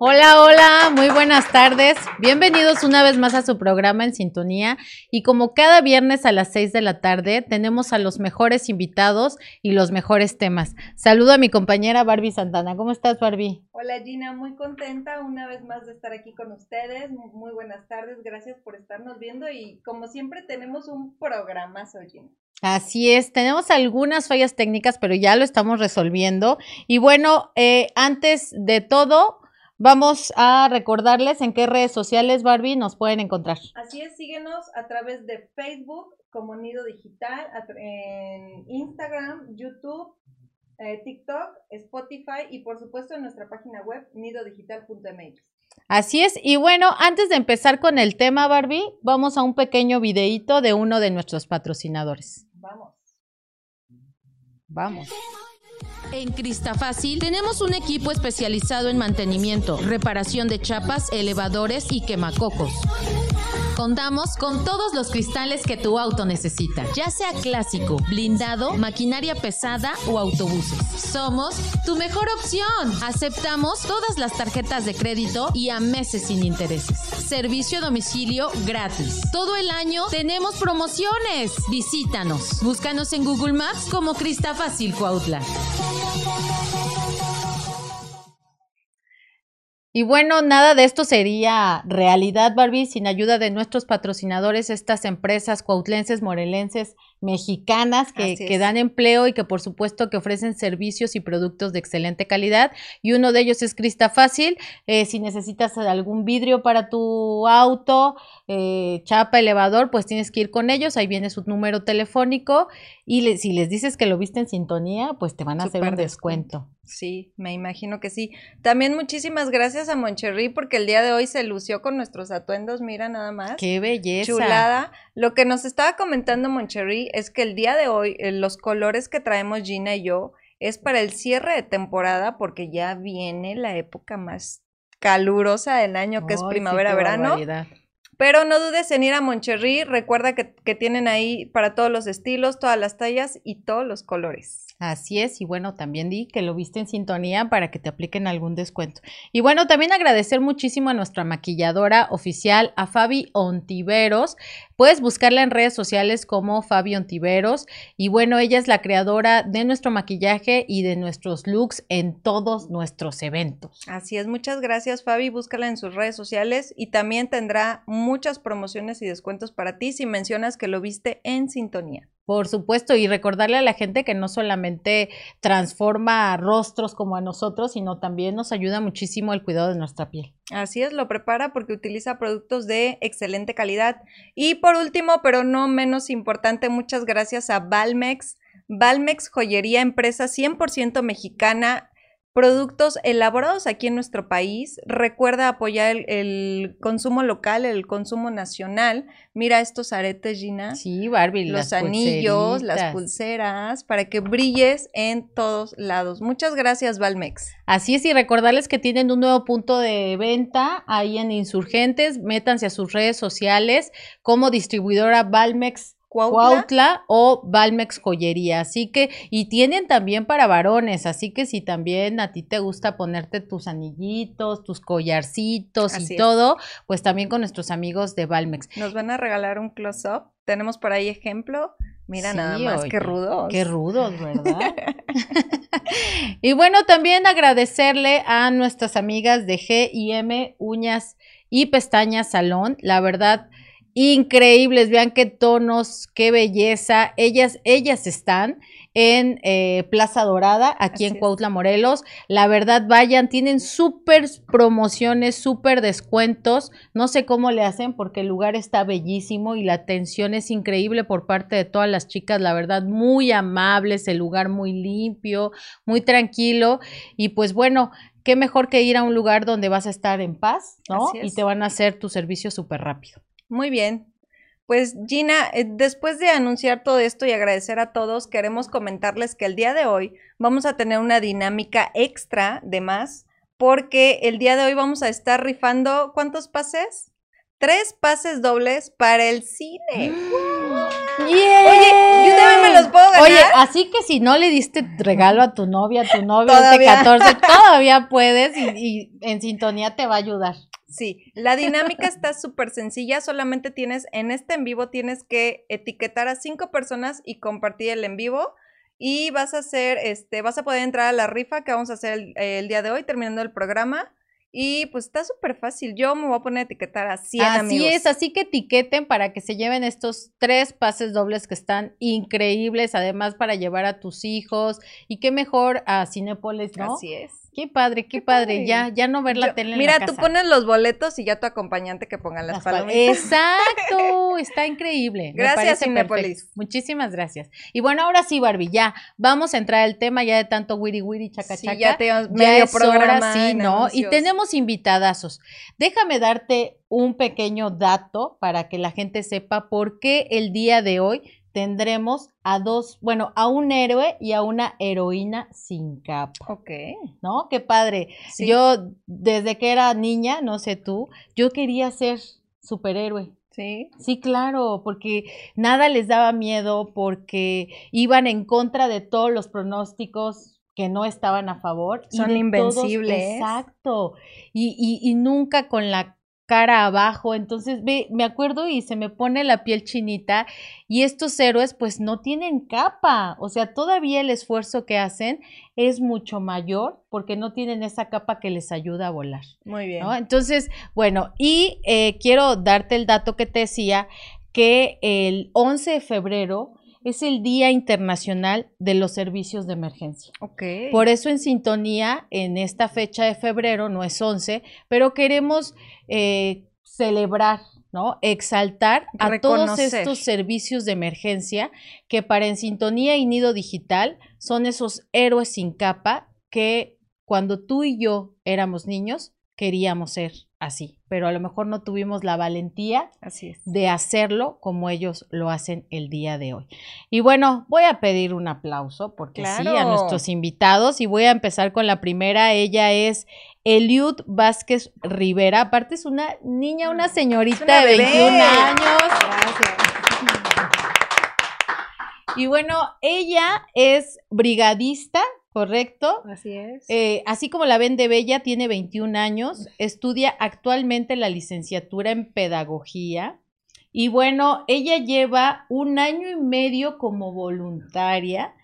Hola, hola, muy buenas tardes. Bienvenidos una vez más a su programa en sintonía. Y como cada viernes a las 6 de la tarde, tenemos a los mejores invitados y los mejores temas. Saludo a mi compañera Barbie Santana. ¿Cómo estás, Barbie? Hola, Gina, muy contenta una vez más de estar aquí con ustedes. Muy buenas tardes, gracias por estarnos viendo y como siempre tenemos un programa, Gina. Así es, tenemos algunas fallas técnicas, pero ya lo estamos resolviendo. Y bueno, eh, antes de todo, Vamos a recordarles en qué redes sociales, Barbie, nos pueden encontrar. Así es, síguenos a través de Facebook como Nido Digital, en Instagram, YouTube, eh, TikTok, Spotify y por supuesto en nuestra página web nidodigital.mx. Así es, y bueno, antes de empezar con el tema, Barbie, vamos a un pequeño videíto de uno de nuestros patrocinadores. Vamos. Vamos. En Cristafácil tenemos un equipo especializado en mantenimiento, reparación de chapas, elevadores y quemacocos. Contamos con todos los cristales que tu auto necesita, ya sea clásico, blindado, maquinaria pesada o autobuses. Somos tu mejor opción. Aceptamos todas las tarjetas de crédito y a meses sin intereses. Servicio a domicilio gratis. Todo el año tenemos promociones. Visítanos. Búscanos en Google Maps como Cristafácil Cuautla. Y bueno, nada de esto sería realidad, Barbie, sin ayuda de nuestros patrocinadores, estas empresas cuautlenses, morelenses, mexicanas que, que, dan empleo y que por supuesto que ofrecen servicios y productos de excelente calidad. Y uno de ellos es Crista Fácil. Eh, si necesitas algún vidrio para tu auto, eh, chapa, elevador, pues tienes que ir con ellos. Ahí viene su número telefónico. Y si les dices que lo viste en sintonía, pues te van a hacer un descuento. Sí, me imagino que sí. También muchísimas gracias a Moncherry porque el día de hoy se lució con nuestros atuendos, mira nada más. Qué belleza. Chulada. Lo que nos estaba comentando Moncherry es que el día de hoy eh, los colores que traemos Gina y yo es para el cierre de temporada porque ya viene la época más calurosa del año que es primavera-verano. Pero no dudes en ir a Moncherry. Recuerda que, que, tienen ahí para todos los estilos, todas las tallas y todos los colores. Así es, y bueno, también di que lo viste en sintonía para que te apliquen algún descuento. Y bueno, también agradecer muchísimo a nuestra maquilladora oficial, a Fabi Ontiveros. Puedes buscarla en redes sociales como Fabi Ontiveros. Y bueno, ella es la creadora de nuestro maquillaje y de nuestros looks en todos nuestros eventos. Así es, muchas gracias Fabi. Búscala en sus redes sociales y también tendrá muchas promociones y descuentos para ti si mencionas que lo viste en sintonía. Por supuesto, y recordarle a la gente que no solamente transforma rostros como a nosotros, sino también nos ayuda muchísimo el cuidado de nuestra piel. Así es, lo prepara porque utiliza productos de excelente calidad. Y por último, pero no menos importante, muchas gracias a Valmex. Valmex Joyería, empresa 100% mexicana productos elaborados aquí en nuestro país. Recuerda apoyar el, consumo local, el consumo nacional. Mira estos aretes, Gina. Sí, Barbie. Los anillos, las pulseras, para que brilles en todos lados. Muchas gracias, Valmex. Así es, y recordarles que tienen un nuevo punto de venta ahí en Insurgentes. Métanse a sus redes sociales como distribuidora Valmex Cuautla. o Valmex Joyería. Así que, y tienen también para varones, así que si también a ti te gusta ponerte tus anillitos, tus collarcitos y todo, pues también con nuestros amigos de Valmex. Nos van a regalar un close-up. Tenemos por ahí ejemplo. Mira nada más, qué rudos. Qué rudos, ¿verdad? y bueno, también agradecerle a nuestras amigas de GIM Uñas y Pestañas Salón. La verdad, increíbles, vean qué tonos, qué belleza. Ellas, ellas están en eh, Plaza Dorada, aquí en Cuautla, Morelos. La verdad, vayan, tienen súper promociones, súper descuentos. No sé cómo le hacen porque el lugar está bellísimo y la atención es increíble por parte de todas las chicas. La verdad, muy amables, el lugar muy limpio, muy tranquilo. Y pues bueno, qué mejor que ir a un lugar donde vas a estar en paz, ¿no? Y te van a hacer tu servicio súper rápido. Muy bien. Pues Gina, eh, después de anunciar todo esto y agradecer a todos, queremos comentarles que el día de hoy vamos a tener una dinámica extra de más, porque el día de hoy vamos a estar rifando, ¿cuántos pases? Tres pases dobles para el cine. Oye, yo también me los puedo ganar. Oye, así que si no le diste regalo a tu novia, a tu novio de Todavía. 14, todavía puedes y, y en sintonía te va a ayudar. Sí, la dinámica está súper sencilla, solamente tienes, en este en vivo tienes que etiquetar a cinco personas y compartir el en vivo y vas a hacer, este, vas a poder entrar a la rifa que vamos a hacer el, el día de hoy terminando el programa y pues está súper fácil, yo me voy a poner a etiquetar a 100 así amigos. es, así que etiqueten para que se lleven estos tres pases dobles que están increíbles, además para llevar a tus hijos y qué mejor a Cinépolis, ¿no? Así es. Qué padre, qué, Qué padre. padre. ya ya no ver la Yo- tele en mira, la tú pones los boletos y ya tu acompañante que pongan las, Las pal- palomitas. Exacto, está increíble. Gracias, perfecto. Muchísimas gracias. Y bueno, ahora sí, Barbie, ya vamos a entrar al tema ya de tanto wiri wiri chaca Sí, chaca. ya Ya medio programa hora, sí, ¿no? Y tenemos invitadazos. Déjame darte un pequeño dato para que la gente sepa por qué el día de hoy tendremos a dos, bueno, a un héroe y a una heroína sin capa, Ok. ¿no? Qué padre. Sí. Yo, desde que era niña, no sé tú, yo quería ser superhéroe. Sí. Sí, claro, porque nada les daba miedo, porque iban en contra de todos los pronósticos que no estaban a favor. y Son todos- invencibles. exacto. Y, y, y nunca con la cara abajo. Entonces, ve, me acuerdo y se me pone la piel chinita. Y estos héroes, pues, no tienen capa. O sea, todavía el esfuerzo que hacen es mucho mayor porque no tienen esa capa que les ayuda a volar. Muy bien. ¿no? Entonces, bueno, y eh, quiero darte el dato que te decía, que el 11 de febrero es el Día Internacional de los Servicios de Emergencia. Por eso en sintonía, en esta fecha de febrero, no es 11, pero queremos eh, celebrar, ¿no? Exaltar a todos estos servicios de emergencia que para En Sintonía y Nido Digital son esos héroes sin capa que cuando tú y yo éramos niños queríamos ser así, pero a lo mejor no tuvimos la valentía Así es. de hacerlo como ellos lo hacen el día de hoy. Y bueno, voy a pedir un aplauso porque sí, a nuestros invitados y voy a empezar con la primera. Ella es Eliud Vázquez Rivera. Aparte es una niña, una señorita una de bebé. 21 años. Gracias. Y bueno, ella es brigadista, ¿correcto? Así es. Eh, así como la ven de Bella, tiene 21 años, estudia actualmente la licenciatura en pedagogía. Y bueno, ella lleva un año y medio como voluntaria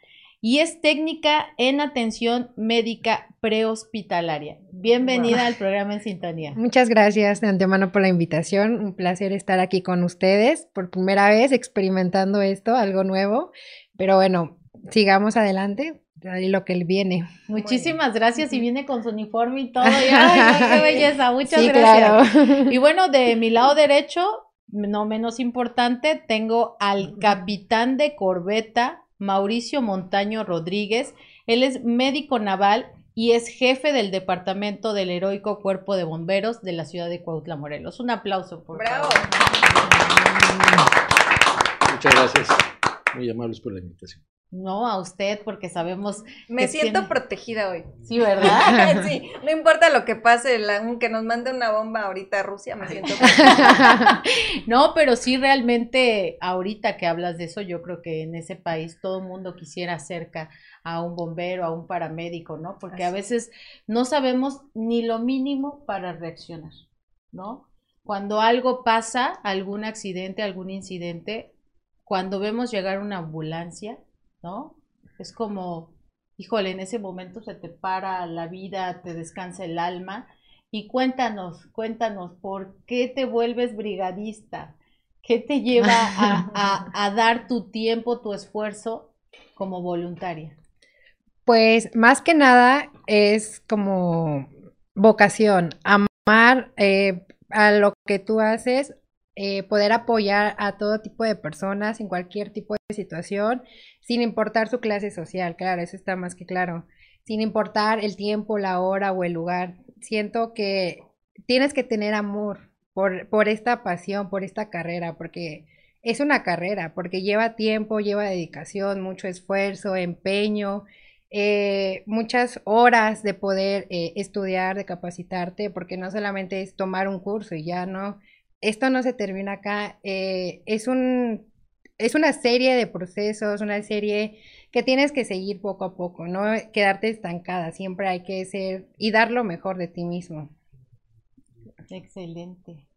y es técnica en atención médica prehospitalaria. Bienvenida al programa En Sintonía. Muchas gracias de antemano por la invitación. Un placer estar aquí con ustedes por primera vez experimentando esto, algo nuevo. Pero bueno, sigamos adelante. Ahí lo que viene. Muchísimas gracias y viene con su uniforme y todo. y, ay, ay, qué belleza, muchas sí, gracias. claro. Y bueno, de mi lado derecho, no menos importante, tengo al capitán de corbeta, Mauricio Montaño Rodríguez. Él es médico naval y es jefe del departamento del heroico Cuerpo de Bomberos de la ciudad de Cuautla, Morelos. Un aplauso, por Bravo. favor. Muchas gracias. Muy amables por la invitación. No, a usted, porque sabemos Me que siento tiene- protegida hoy. Sí, ¿verdad? sí, no importa lo que pase, la- aunque nos mande una bomba ahorita a Rusia, me siento No, pero sí realmente ahorita que hablas de eso, yo creo que en ese país todo el mundo quisiera cerca a un bombero, a un paramédico, ¿no? Porque a veces no sabemos ni lo mínimo para reaccionar, ¿no? Cuando algo pasa, algún accidente, algún incidente, cuando vemos llegar una ambulancia, ¿no? Es como, híjole, en ese momento se te para la vida, te descansa el alma. Y cuéntanos, cuéntanos, ¿por qué te vuelves brigadista? ¿Qué te lleva a, a- a dar tu tiempo, tu esfuerzo como voluntaria? Pues más que nada es como vocación, amar eh, a lo que tú haces, eh, poder apoyar a todo tipo de personas en cualquier tipo de situación, sin importar su clase social, claro, eso está más que claro. sin importar el tiempo, la hora o el lugar. Siento que tienes que tener amor por, por esta pasión, por esta carrera, porque es una carrera, porque lleva tiempo, lleva dedicación, mucho esfuerzo, empeño, eh, muchas horas de poder eh, estudiar, de capacitarte, porque no solamente es tomar un curso y ya no, esto no se termina acá, eh, es un, es una serie de procesos, una serie que tienes que seguir poco a poco, no quedarte estancada, siempre hay que ser y dar lo mejor de ti mismo. Excelente.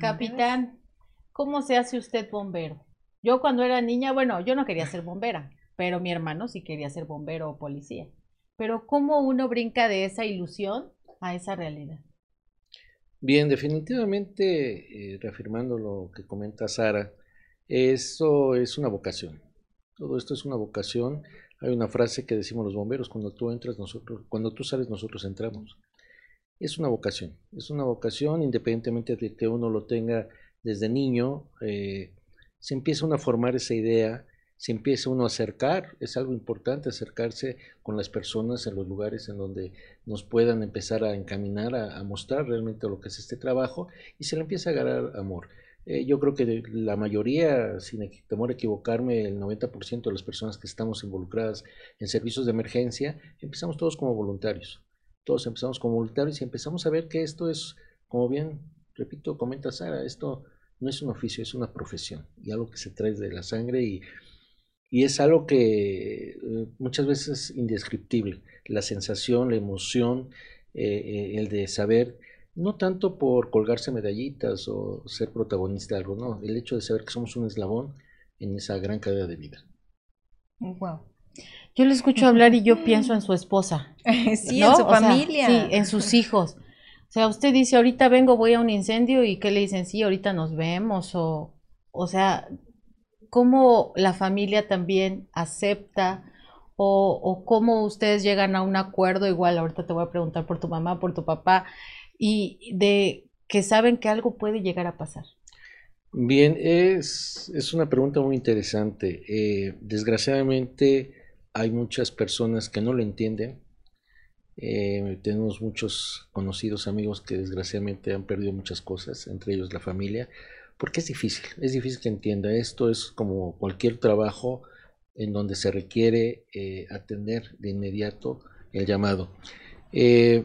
Capitán, ¿cómo se hace usted bombero? Yo cuando era niña, bueno, yo no quería ser bombera, pero mi hermano sí quería ser bombero o policía. Pero ¿cómo uno brinca de esa ilusión a esa realidad? Bien, definitivamente, eh, reafirmando lo que comenta Sara, eso es una vocación. Todo esto es una vocación. Hay una frase que decimos los bomberos, cuando tú entras, nosotros, cuando tú sales, nosotros entramos. Es una vocación, es una vocación, independientemente de que uno lo tenga desde niño, eh, se empieza uno a formar esa idea, se empieza uno a acercar, es algo importante acercarse con las personas en los lugares en donde nos puedan empezar a encaminar, a, mostrar realmente lo que es este trabajo y se le empieza a agarrar amor. Eh, yo creo que la mayoría, sin temor a equivocarme, el 90% de las personas que estamos involucradas en servicios de emergencia, empezamos todos como voluntarios. Todos empezamos como voluntarios y empezamos a ver que esto es, como bien, repito, comenta Sara, esto no es un oficio, es una profesión y algo que se trae de la sangre y, y es algo que eh, muchas veces es indescriptible. La sensación, la emoción, eh, eh, el de saber, no tanto por colgarse medallitas o ser protagonista de algo, no, el hecho de saber que somos un eslabón en esa gran cadena de vida. Wow. Yo le escucho hablar y yo pienso en su esposa. sí, en su familia. sí, en sus hijos. O sea, usted dice, ahorita vengo, voy a un incendio y ¿qué le dicen? Sí, ahorita nos vemos. O, o sea, ¿cómo la familia también acepta o, cómo ustedes llegan a un acuerdo? Igual, ahorita te voy a preguntar por tu mamá, por tu papá, y de que saben que algo puede llegar a pasar. Bien, es, es una pregunta muy interesante. Eh, desgraciadamente hay muchas personas que no lo entienden eh, tenemos muchos conocidos amigos que desgraciadamente han perdido muchas cosas, entre ellos la familia, porque es difícil, es difícil que entienda. Esto es como cualquier trabajo en donde se requiere eh, atender de inmediato el llamado. Eh,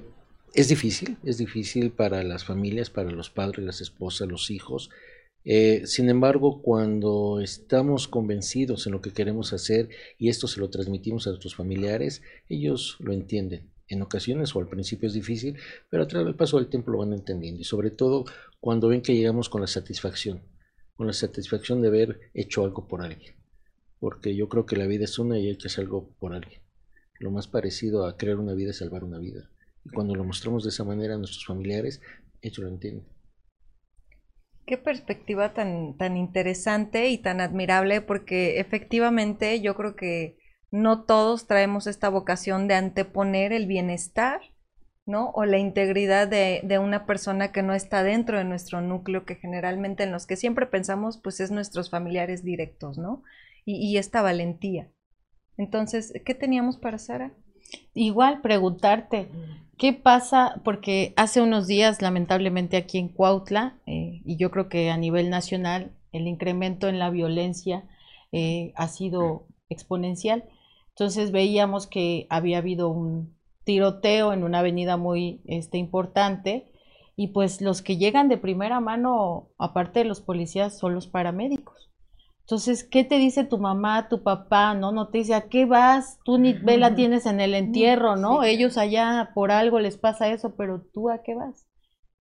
es difícil, es difícil para las familias, para los padres, las esposas, los hijos. sin embargo, cuando estamos convencidos en lo que queremos hacer y esto se lo transmitimos a nuestros familiares, ellos lo entienden en ocasiones o al principio es difícil, pero a través del paso del tiempo lo van entendiendo y sobre todo cuando ven que llegamos con la satisfacción, con la satisfacción de haber hecho algo por alguien, porque yo creo que la vida es una y hay que hacer algo por alguien. Lo más parecido a crear una vida es salvar una vida. Y cuando lo mostramos de esa manera a nuestros familiares, ellos lo entienden. Qué perspectiva tan, tan interesante y tan admirable, porque efectivamente yo creo que no todos traemos esta vocación de anteponer el bienestar, ¿no? O la integridad de, una persona que no está dentro de nuestro núcleo, que generalmente en los que siempre pensamos, pues es nuestros familiares directos, ¿no? Y, y esta valentía. Entonces, ¿qué teníamos para Sara? Igual preguntarte, ¿qué pasa? Porque hace unos días, lamentablemente aquí en Cuautla, eh, y yo creo que a nivel nacional, el incremento en la violencia eh, ha sido exponencial. Entonces veíamos que había habido un tiroteo en una avenida muy este, importante y pues los que llegan de primera mano, aparte de los policías, son los paramédicos. Entonces, ¿qué te dice tu mamá, tu papá? No, no te dice, ¿a qué vas? Tú ni vela tienes en el entierro, ¿no? Ellos allá por algo les pasa eso, pero tú ¿a qué vas?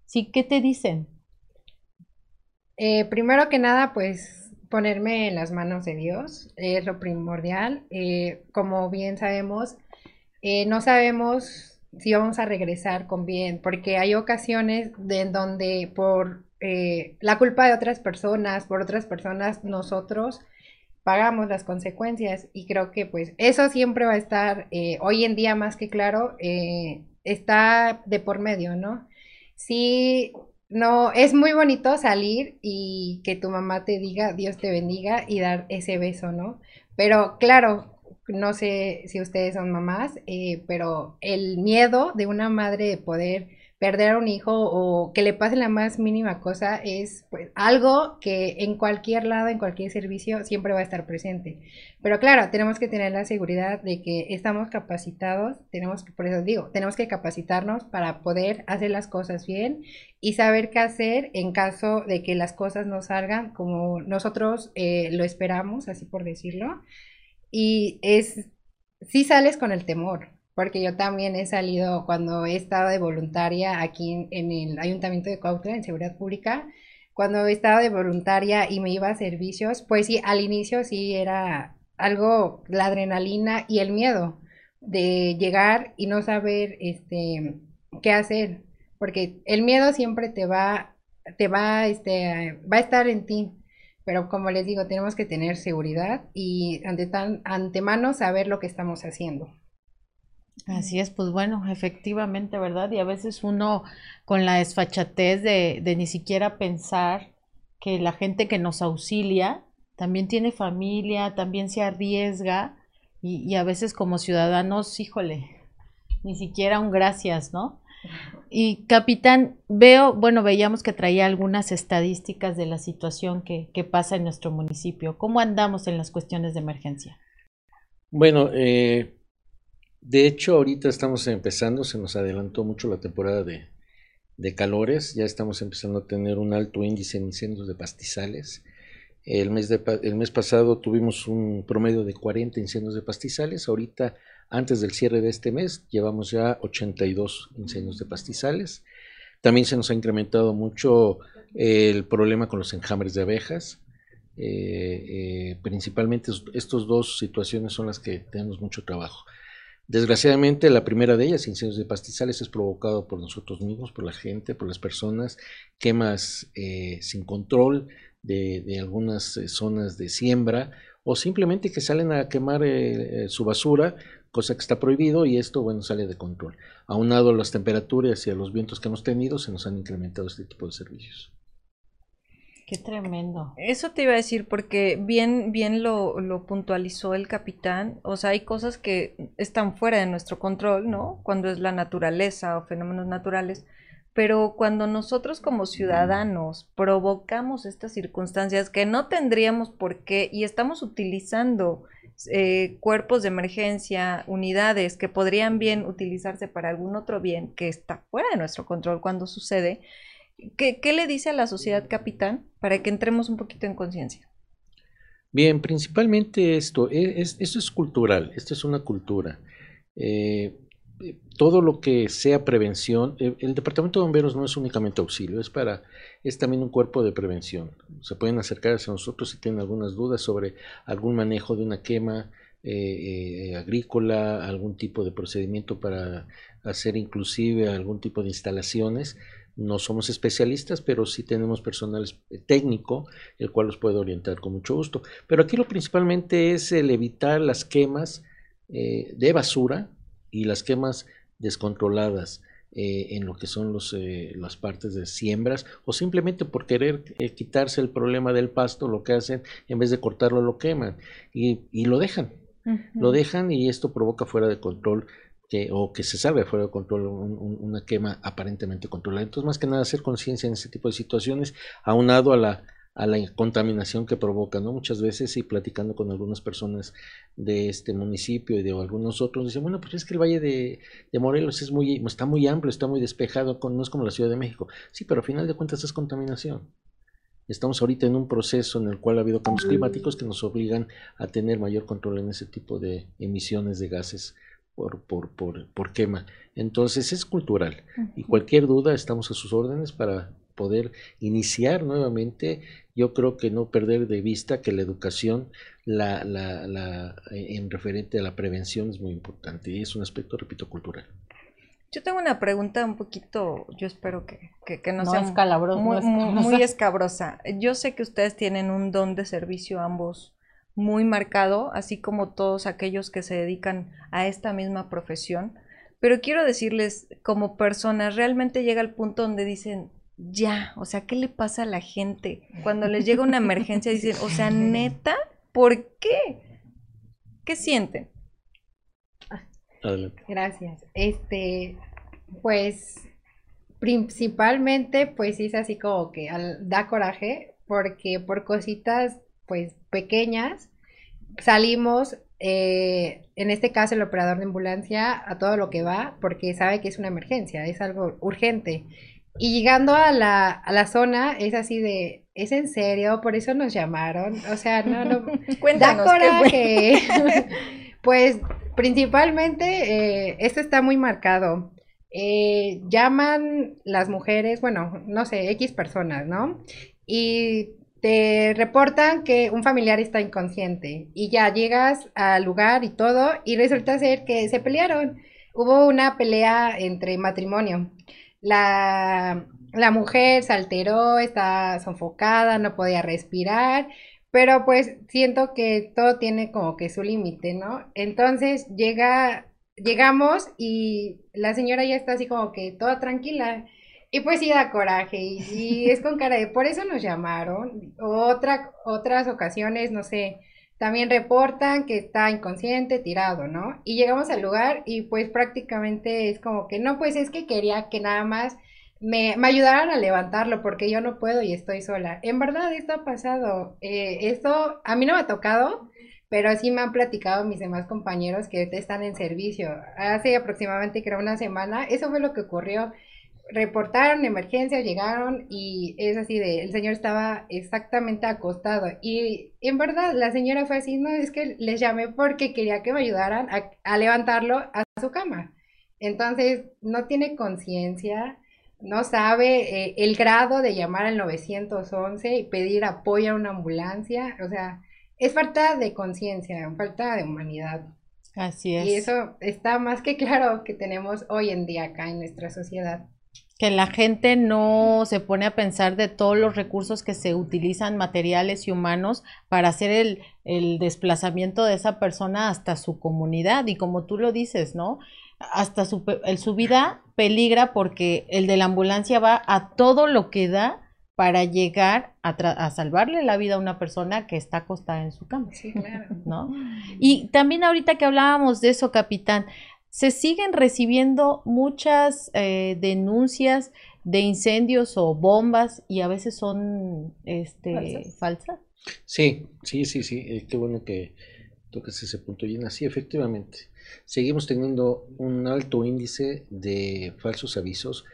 Sí, ¿qué te dicen? Eh, primero que nada, pues ponerme en las manos de Dios es lo primordial. Eh, como bien sabemos, eh, no sabemos si vamos a regresar con bien, porque hay ocasiones en donde por eh, la culpa de otras personas, por otras personas, nosotros pagamos las consecuencias y creo que pues eso siempre va a estar hoy en día más que claro, está de por medio, ¿no? Sí, no, es muy bonito salir y que tu mamá te diga Dios te bendiga y dar ese beso, ¿no? Pero claro, no sé si ustedes son mamás, eh, pero el miedo de una madre de poder perder a un hijo o que le pase la más mínima cosa es pues algo que en cualquier lado, en cualquier servicio siempre va a estar presente. Pero claro, tenemos que tener la seguridad de que estamos capacitados, tenemos que, por eso digo, tenemos que capacitarnos para poder hacer las cosas bien y saber qué hacer en caso de que las cosas no salgan como nosotros eh, lo esperamos, así por decirlo. Y es, sí sales con el temor, porque yo también he salido cuando he estado de voluntaria aquí en, el Ayuntamiento de Cuautla, en Seguridad Pública, cuando he estado de voluntaria y me iba a servicios, pues sí, al inicio sí era algo, la adrenalina y el miedo de llegar y no saber este, qué hacer, porque el miedo siempre te va, te va, este, va a estar en ti. Pero como les digo, tenemos que tener seguridad y ante tan, antemano saber lo que estamos haciendo. Así es, pues bueno, efectivamente, ¿verdad? Y a veces uno con la desfachatez de, de ni siquiera pensar que la gente que nos auxilia también tiene familia, también se arriesga y, y a veces como ciudadanos, híjole, ni siquiera un gracias, ¿no? Y capitán, veo, bueno, veíamos que traía algunas estadísticas de la situación que, que pasa en nuestro municipio. ¿Cómo andamos en las cuestiones de emergencia? Bueno, eh, de hecho, ahorita estamos empezando, se nos adelantó mucho la temporada de, calores, ya estamos empezando a tener un alto índice en incendios de pastizales. El mes, de, el mes pasado tuvimos un promedio de 40 incendios de pastizales, ahorita antes del cierre de este mes llevamos ya 82 incendios de pastizales. También se nos ha incrementado mucho el problema con los enjambres de abejas. Eh, eh, principalmente estas dos situaciones son las que tenemos mucho trabajo. Desgraciadamente, la primera de ellas, incendios de pastizales, es provocado por nosotros mismos, por la gente, por las personas, quemas eh, sin control de, algunas eh, zonas de siembra o simplemente que salen a quemar eh, su basura, cosa que está prohibido y esto, bueno, sale de control. Aunado a las temperaturas y a los vientos que hemos tenido, se nos han incrementado este tipo de servicios. Qué tremendo. Eso te iba a decir porque bien, bien lo, lo, puntualizó el capitán. O sea, hay cosas que están fuera de nuestro control, ¿no? Cuando es la naturaleza o fenómenos naturales. Pero cuando nosotros como ciudadanos provocamos estas circunstancias que no tendríamos por qué y estamos utilizando eh, cuerpos de emergencia, unidades que podrían bien utilizarse para algún otro bien que está fuera de nuestro control cuando sucede, ¿Qué, le dice a la sociedad capitán para que entremos un poquito en conciencia? Bien, principalmente esto, e, es, esto es cultural, esto es una cultura. Eh, todo lo que sea prevención, el, el, departamento de bomberos no es únicamente auxilio, es para, es también un cuerpo de prevención. Se pueden acercar a nosotros si tienen algunas dudas sobre algún manejo de una quema eh, eh, agrícola, algún tipo de procedimiento para hacer inclusive algún tipo de instalaciones. No somos especialistas, pero sí tenemos personal técnico, el cual los puede orientar con mucho gusto. Pero aquí lo principalmente es el evitar las quemas eh, de basura y las quemas descontroladas. Eh, en lo que son los, eh, las partes de siembras o simplemente por querer quitarse el problema del pasto lo que hacen en vez de cortarlo lo queman y, y lo dejan lo dejan y esto provoca fuera de control que, o que se salga fuera de control una quema aparentemente controlada. Entonces, más que nada, hacer conciencia en este tipo de situaciones, aunado a la, a la contaminación que provoca, ¿no? Muchas veces, y platicando con algunas personas de este municipio y de algunos otros, dicen, bueno, pues es que el Valle de, Morelos es muy, está muy amplio, está muy despejado, no es como la Ciudad de México. Sí, pero al final de cuentas es contaminación. Estamos ahorita en un proceso en el cual ha habido cambios climáticos que nos obligan a tener mayor control en ese tipo de emisiones de gases por, por, por, por quema. Entonces es cultural y cualquier duda estamos a sus órdenes para poder iniciar nuevamente. Yo creo que no perder de vista que la educación la, la, la, en referente a la prevención es muy importante y es un aspecto, repito, cultural. Yo tengo una pregunta un poquito, yo espero que, que, no, sea muy, muy, escabrosa. Yo sé que ustedes tienen un don de servicio ambos muy marcado, así como todos aquellos que se dedican a esta misma profesión. Pero quiero decirles, como personas, realmente llega el punto donde dicen, ya, o sea, ¿qué le pasa a la gente? Cuando les llega una emergencia, dicen, o sea, neta, ¿por qué? ¿Qué sienten? Adelante. Gracias. Este, pues, principalmente, pues es así como que al- da coraje, porque por cositas, pues, pequeñas, salimos, eh, en este caso el operador de ambulancia, a todo lo que va, porque sabe que es una emergencia, es algo urgente. Y llegando a la, a la zona, es así de, ¿es en serio? Por eso nos llamaron. O sea, no, no, Da Cuéntanos. ¿qué fue? coraje. Pues principalmente eh, esto está muy marcado. Eh, llaman las mujeres, bueno, no sé, X personas, ¿no? Y te reportan que un familiar está inconsciente y ya llegas al lugar y todo y resulta ser que se pelearon. Hubo una pelea entre matrimonio. La, la mujer se alteró, está sofocada, no podía respirar. Pero pues siento que todo tiene como que su límite, ¿no? Entonces llega, llegamos y la señora ya está así como que toda tranquila. Y pues sí da coraje y, es con cara de, por eso nos llamaron. Otra, otras ocasiones, no sé, también reportan que está inconsciente, tirado, ¿no? Y llegamos al lugar y pues prácticamente es como que, no, pues es que quería que nada más me, me ayudaran a levantarlo porque yo no puedo y estoy sola. En verdad, esto ha pasado. Eh, esto a mí no me ha tocado, pero sí me han platicado mis demás compañeros que están en servicio. Hace aproximadamente, creo, una semana, eso fue lo que ocurrió. Reportaron emergencia, llegaron y es así de, el señor estaba exactamente acostado. Y en verdad, la señora fue así, no, es que les llamé porque quería que me ayudaran a, a levantarlo a su cama. Entonces, no tiene conciencia, no sabe eh, el grado de llamar al 911 y pedir apoyo a una ambulancia. O sea, es falta de conciencia, falta de humanidad. Así es. Y eso está más que claro que tenemos hoy en día acá en nuestra sociedad. Que la gente no se pone a pensar de todos los recursos que se utilizan materiales y humanos para hacer el, el desplazamiento de esa persona hasta su comunidad y como tú lo dices, ¿no? Hasta su, el- su vida peligra porque el de la ambulancia va a todo lo que da para llegar a, tra- a salvarle la vida a una persona que está acostada en su cama. Sí, claro. ¿no? Y también ahorita que hablábamos de eso, capitán, se siguen recibiendo muchas eh, denuncias de incendios o bombas y a veces son este, Falsas. Sí, sí, sí, sí. eh, qué bueno que tocas ese punto, Gina. Sí, efectivamente. Seguimos teniendo un alto índice de falsos avisos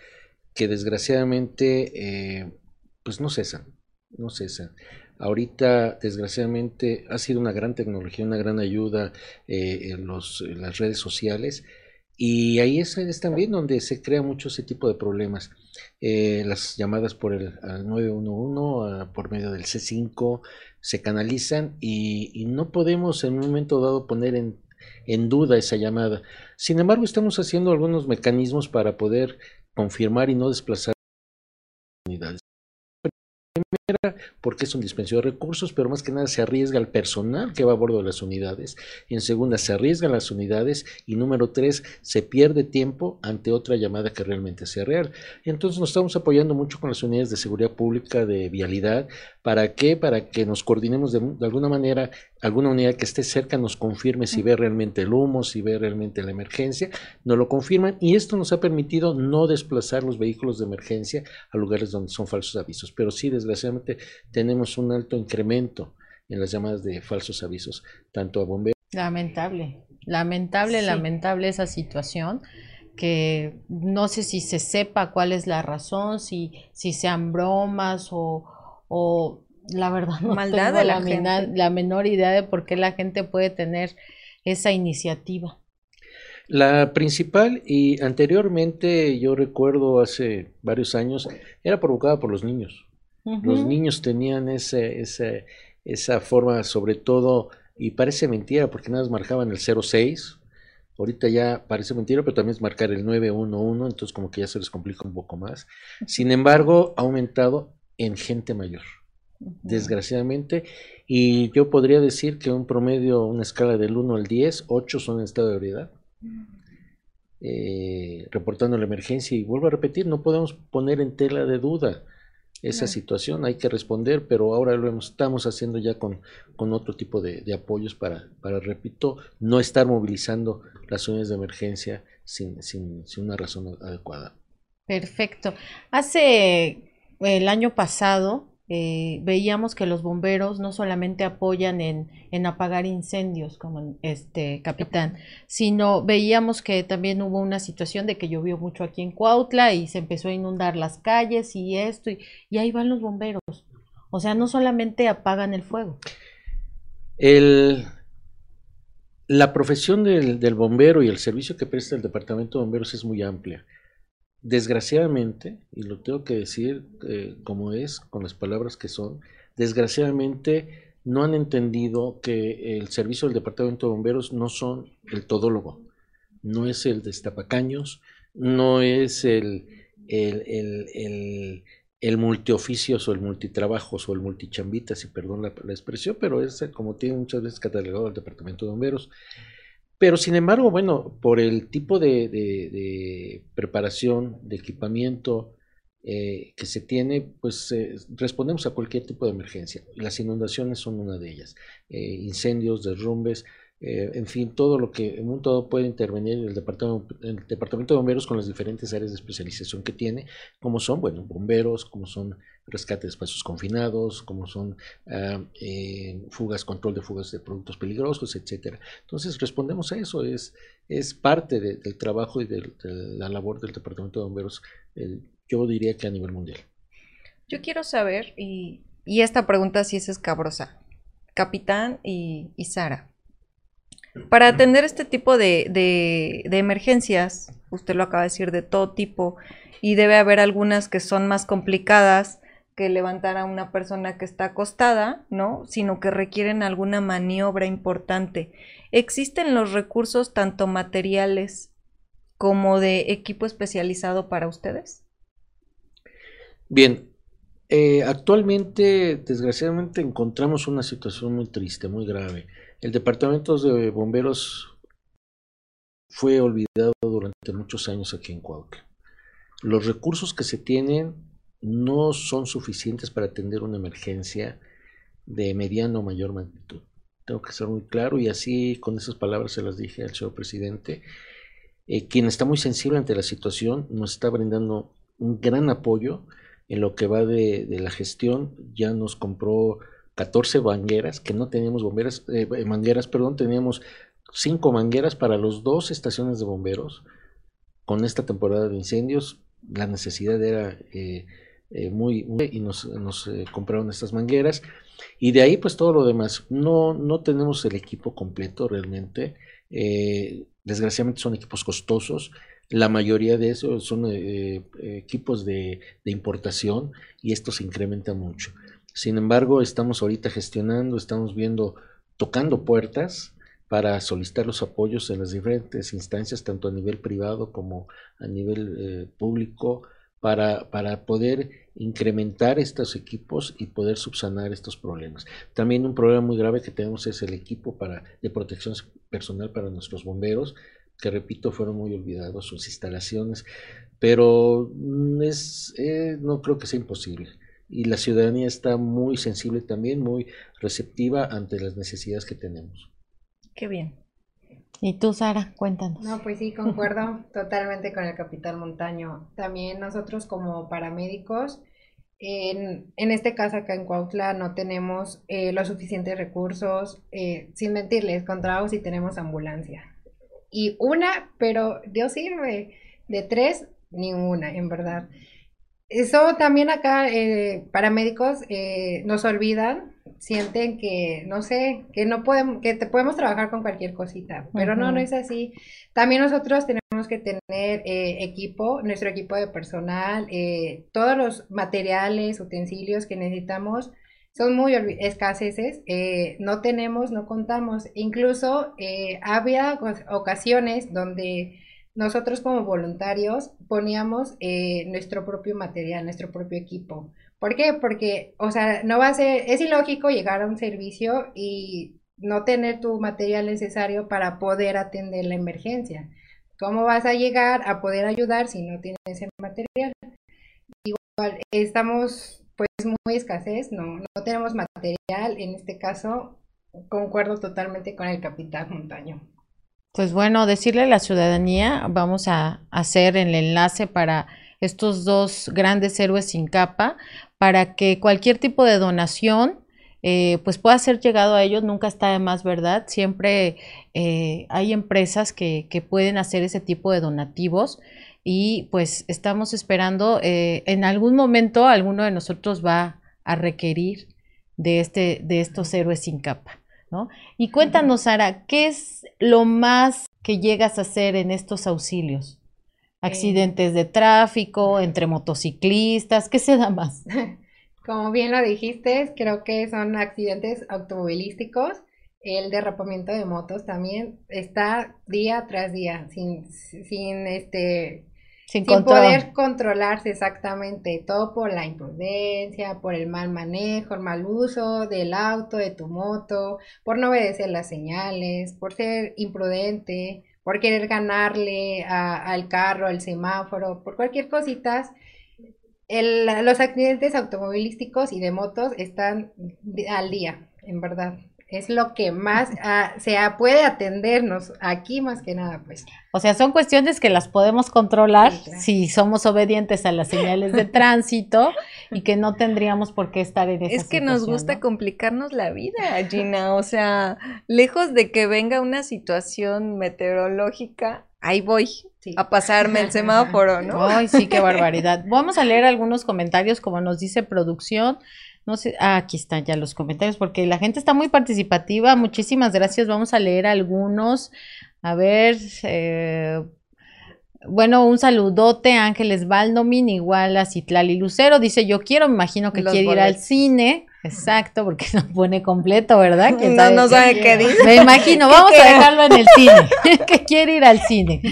que desgraciadamente eh, pues no cesan, no cesan. Ahorita, desgraciadamente, ha sido una gran tecnología, una gran ayuda eh, en, las redes sociales. Y ahí es, también donde se crea mucho ese tipo de problemas. Eh, las llamadas por el al 911, ah, por medio del C5, se canalizan y, no podemos en un momento dado poner en, duda esa llamada. Sin embargo, estamos haciendo algunos mecanismos para poder confirmar y no desplazar unidades. Porque es un dispendio de recursos, pero más que nada se arriesga el personal que va a bordo de las unidades. En segunda, se arriesgan las unidades. Y número tres, se pierde tiempo ante otra llamada que realmente sea real. Entonces nos estamos apoyando mucho con las unidades de seguridad pública, de vialidad. ¿Para qué? Para que nos coordinemos de alguna manera, alguna unidad que esté cerca nos confirme si ve realmente el humo, si ve realmente la emergencia, nos lo confirman y esto nos ha permitido no desplazar los vehículos de emergencia a lugares donde son falsos avisos. Pero sí, desgraciadamente, tenemos un alto incremento en las llamadas de falsos avisos, tanto a bomberos. Lamentable, lamentable, Sí. lamentable esa situación que no sé si se sepa cuál es la razón, si, si sean bromas o, o la verdad no Maldad tengo de la la, mena- gente. la menor idea de por qué la gente puede tener esa iniciativa. La principal y anteriormente, yo recuerdo hace varios años, era provocada por los niños. Los niños tenían ese, ese- esa forma, sobre todo, y parece mentira, porque nada más marcaban el 06. Ahorita ya parece mentira, pero también es marcar el 911, entonces como que ya se les complica un poco más. Sin embargo, ha aumentado en gente mayor, desgraciadamente, y yo podría decir que un promedio, una escala del 1 al 10, 8 son en estado de ebriedad. eh, reportando la emergencia y vuelvo a repetir, no podemos poner en tela de duda esa situación, hay que responder, pero ahora lo estamos haciendo ya con, con otro tipo de, apoyos para, para, repito, no estar movilizando las unidades de emergencia sin, sin, sin una razón adecuada. Perfecto. Hace el año pasado eh, veíamos que los bomberos no solamente apoyan en, en, apagar incendios, como este capitán, sino veíamos que también hubo una situación de que llovió mucho aquí en Cuautla y se empezó a inundar las calles y esto, y, ahí van los bomberos. O sea, no solamente apagan el fuego. El, la profesión del, del bombero y el servicio que presta el Departamento de Bomberos es muy amplia. Desgraciadamente, y lo tengo que decir eh, como es, con las palabras que son, desgraciadamente no han entendido que el servicio del Departamento de Bomberos no son el todólogo, no es el destapacaños, no es el, el, el, el, multioficios o el multitrabajos o el multichambita, si perdón la, la, expresión, pero es como tiene muchas veces catalogado el Departamento de Bomberos. Pero sin embargo, bueno, por el tipo de, preparación, de equipamiento eh, que se tiene, pues eh, respondemos a cualquier tipo de emergencia. Las inundaciones son una de ellas. Eh, incendios, derrumbes, eh, en fin, todo lo que en un todo puede intervenir el departamento, el departamento de bomberos con las diferentes áreas de especialización que tiene, como son, bueno, bomberos, como son rescate de espacios confinados, como son eh, fugas, control de fugas de productos peligrosos, etcétera. Entonces respondemos a eso, es, es parte del trabajo y de, la labor del departamento de bomberos, yo diría que a nivel mundial. Yo quiero saber, y, y esta pregunta sí es escabrosa, Capitán y, y Sara. Para atender este tipo de, de, emergencias, usted lo acaba de decir, de todo tipo, y debe haber algunas que son más complicadas que levantar a una persona que está acostada, ¿no? Sino que requieren alguna maniobra importante. ¿Existen los recursos tanto materiales como de equipo especializado para ustedes? Bien, eh, actualmente, desgraciadamente, encontramos una situación muy triste, muy grave. El departamento de bomberos fue olvidado durante muchos años aquí en Cuautla. Los recursos que se tienen no son suficientes para atender una emergencia de mediano o mayor magnitud. Tengo que ser muy claro y así con esas palabras se las dije al señor presidente. Eh, quien está muy sensible ante la situación nos está brindando un gran apoyo en lo que va de, la gestión. Ya nos compró 14 mangueras, que no teníamos bomberas, eh, eh, mangueras, perdón, teníamos 5 mangueras para los dos estaciones de bomberos. Con esta temporada de incendios, la necesidad era eh, muy, y nos, nos compraron estas mangueras. Y de ahí, pues todo lo demás. No, no tenemos el equipo completo realmente. desgraciadamente son equipos costosos. La mayoría de esos son equipos de, de, importación y esto se incrementa mucho. Sin embargo, estamos ahorita gestionando, estamos viendo, tocando puertas para solicitar los apoyos en las diferentes instancias, tanto a nivel privado como a nivel eh, público, para, para, poder incrementar estos equipos y poder subsanar estos problemas. También un problema muy grave que tenemos es el equipo para, de protección personal para nuestros bomberos, que repito, fueron muy olvidados sus instalaciones, pero mm, es, eh, no creo que sea imposible y la ciudadanía está muy sensible también, muy receptiva ante las necesidades que tenemos. Qué bien. ¿Y tú, Sara? Cuéntanos. No, pues sí, concuerdo totalmente con el capitán Montaño. También nosotros como paramédicos, en, en este caso acá en Cuautla no tenemos eh, los suficientes recursos, eh, sin mentirles, contamos y tenemos ambulancia. Y una, pero Dios sirve, de tres, ninguna, en verdad. Eso también acá, eh, paramédicos, eh, nos olvidan, sienten que, no sé, que no podemos, que te podemos trabajar con cualquier cosita, pero no, no es así. También nosotros tenemos que tener eh, equipo, nuestro equipo de personal, eh, todos los materiales, utensilios que necesitamos son muy escaseces, eh, no tenemos, no contamos. Incluso había ocasiones donde nosotros como voluntarios poníamos eh, nuestro propio material, nuestro propio equipo. ¿Por qué? Porque, o sea, no va a ser, es ilógico llegar a un servicio y no tener tu material necesario para poder atender la emergencia. ¿Cómo vas a llegar a poder ayudar si no tienes ese material? Igual, estamos pues muy escasez, no, no tenemos material, en este caso concuerdo totalmente con el capitán Montaño. Pues bueno, decirle a la ciudadanía, vamos a hacer el enlace para estos dos grandes héroes sin capa, para que cualquier tipo de donación eh, pues pueda ser llegado a ellos, nunca está de más, ¿verdad? Siempre eh, hay empresas que, que, pueden hacer ese tipo de donativos y pues estamos esperando, eh, en algún momento alguno de nosotros va a requerir de, este, de estos héroes sin capa, ¿no? Y cuéntanos, Sara, ¿qué es lo más que llegas a hacer en estos auxilios? Accidentes de tráfico, entre motociclistas, ¿qué se da más? Como bien lo dijiste, creo que son accidentes automovilísticos. El derrapamiento de motos también está día tras día, sin, sin este sin, poder controlarse exactamente, todo por la imprudencia, por el mal manejo, el mal uso del auto, de tu moto, por no obedecer las señales, por ser imprudente, por querer ganarle al carro, al semáforo, por cualquier cosita. los accidentes automovilísticos y de motos están al día, en verdad es lo que más ah, se puede atendernos aquí más que nada, pues. O sea, son cuestiones que las podemos controlar si somos obedientes a las señales de tránsito y que no tendríamos por qué estar en esa Es que nos gusta complicarnos la vida, Gina. O sea, lejos de que venga una situación meteorológica, ahí voy. A pasarme el semáforo, ¿no? Ay, sí, qué barbaridad. Vamos a leer algunos comentarios, como nos dice producción. No sé, ah, aquí están ya los comentarios, porque la gente está muy participativa. Muchísimas gracias. Vamos a leer algunos. A ver, eh, bueno, un saludote, Ángeles Valdomin, igual a Citlali Lucero. Dice, yo quiero, me imagino que quiere ir al cine. Exacto, porque no pone completo, ¿verdad? No, no sabe qué dice. Me imagino, vamos a dejarlo en el cine, que quiere ir al cine.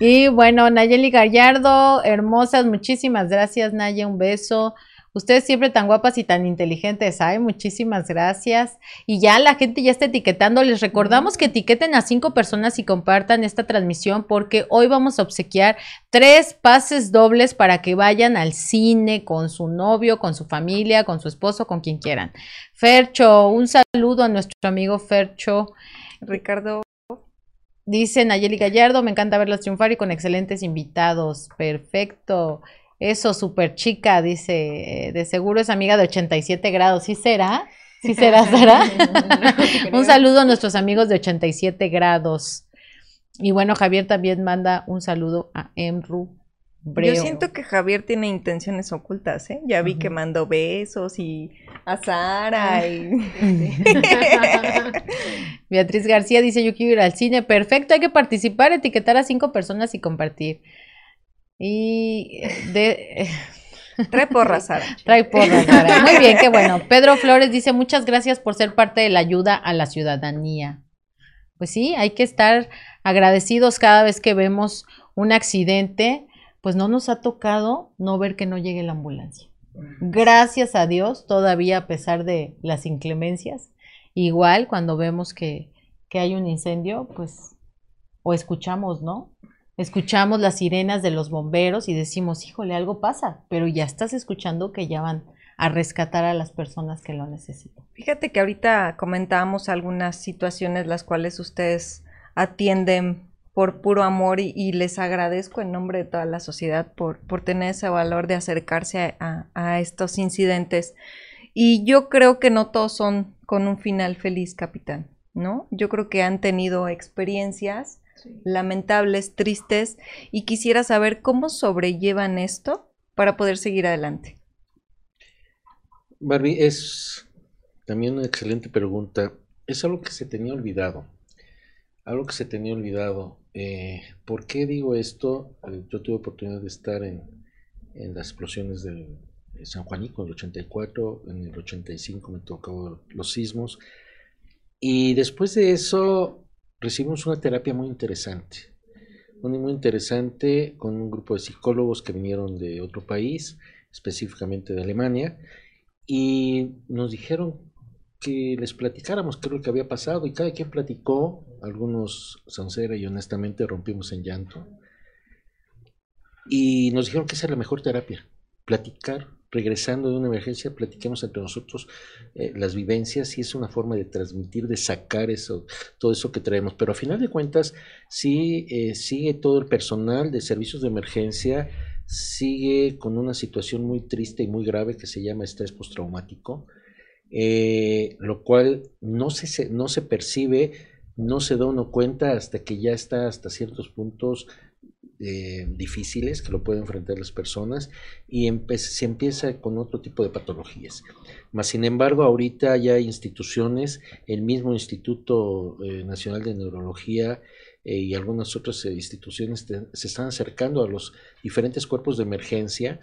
Y bueno, Nayeli Gallardo, hermosas, muchísimas gracias, Naya, un beso. Ustedes siempre tan guapas y tan inteligentes, ay, muchísimas gracias. Y ya la gente ya está etiquetando. Les recordamos que etiqueten a cinco personas y compartan esta transmisión porque hoy vamos a obsequiar tres pases dobles para que vayan al cine con su novio, con su familia, con su esposo, con quien quieran. Fercho, un saludo a nuestro amigo Fercho. Ricardo. Dice Nayeli Gallardo, me encanta verlos triunfar y con excelentes invitados. Perfecto. Eso, súper chica, dice, de seguro es amiga de 87 grados. ¿Sí será? ¿Sí será, Sara? un saludo a nuestros amigos de 87 grados. Y bueno, Javier también manda un saludo a Emru. Yo siento que Javier tiene intenciones ocultas, ¿eh? Ya vi que mandó besos y a Sara y... Beatriz García dice, yo quiero ir al cine. Perfecto, hay que participar, etiquetar a cinco personas y compartir. Y de... Trae porras, Sara. Trae porras, Sara. Muy bien, qué bueno. Pedro Flores dice, muchas gracias por ser parte de la ayuda a la ciudadanía. Pues sí, hay que estar agradecidos cada vez que vemos un accidente, pues no nos ha tocado no ver que no llegue la ambulancia. Gracias a Dios, todavía a pesar de las inclemencias, igual cuando vemos que, que hay un incendio, pues, o escuchamos, ¿no? Escuchamos las sirenas de los bomberos y decimos, híjole, algo pasa, pero ya estás escuchando que ya van a rescatar a las personas que lo necesitan. Fíjate que ahorita comentábamos algunas situaciones las cuales ustedes atienden por puro amor y, les agradezco en nombre de toda la sociedad por, por tener ese valor de acercarse a, a estos incidentes. Y yo creo que no todos son con un final feliz, capitán, ¿no? Yo creo que han tenido experiencias lamentables, tristes, y quisiera saber cómo sobrellevan esto para poder seguir adelante. Barbie, es también una excelente pregunta. Es algo que se tenía olvidado. Algo que se tenía olvidado. Eh, ¿Por qué digo esto? Eh, yo tuve oportunidad de estar en, en las explosiones de San Juanico en el 84, en el 85 me tocó los sismos. Y después de eso recibimos una terapia muy interesante, muy, muy interesante con un grupo de psicólogos que vinieron de otro país, específicamente de Alemania, y nos dijeron que les platicáramos qué es lo que había pasado y cada quien platicó, algunos sincera y honestamente rompimos en llanto. Y nos dijeron que esa es la mejor terapia, platicar regresando de una emergencia, platiquemos entre nosotros eh, las vivencias y es una forma de transmitir, de sacar eso, todo eso que traemos. Pero a final de cuentas, sí eh, sigue todo el personal de servicios de emergencia, sigue con una situación muy triste y muy grave que se llama estrés postraumático, eh, lo cual no se, no se percibe, no se da uno cuenta hasta que ya está hasta ciertos puntos eh, difíciles que lo pueden enfrentar las personas y se empieza con otro tipo de patologías. Mas, sin embargo, ahorita ya hay instituciones, el mismo Instituto eh, Nacional de Neurología eh, y algunas otras instituciones se están acercando a los diferentes cuerpos de emergencia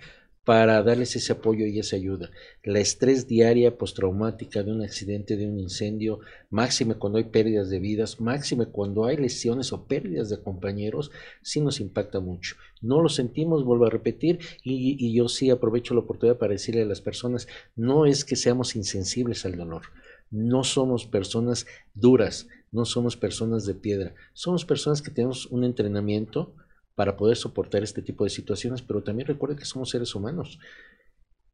para darles ese apoyo y esa ayuda. La estrés diaria postraumática de un accidente, de un incendio, máxime cuando hay pérdidas de vidas, máxime cuando hay lesiones o pérdidas de compañeros, sí nos impacta mucho. No lo sentimos, vuelvo a repetir, y, y yo sí aprovecho la oportunidad para decirle a las personas, no es que seamos insensibles al dolor, no somos personas duras, no somos personas de piedra, somos personas que tenemos un entrenamiento, para poder soportar este tipo de situaciones, pero también recuerden que somos seres humanos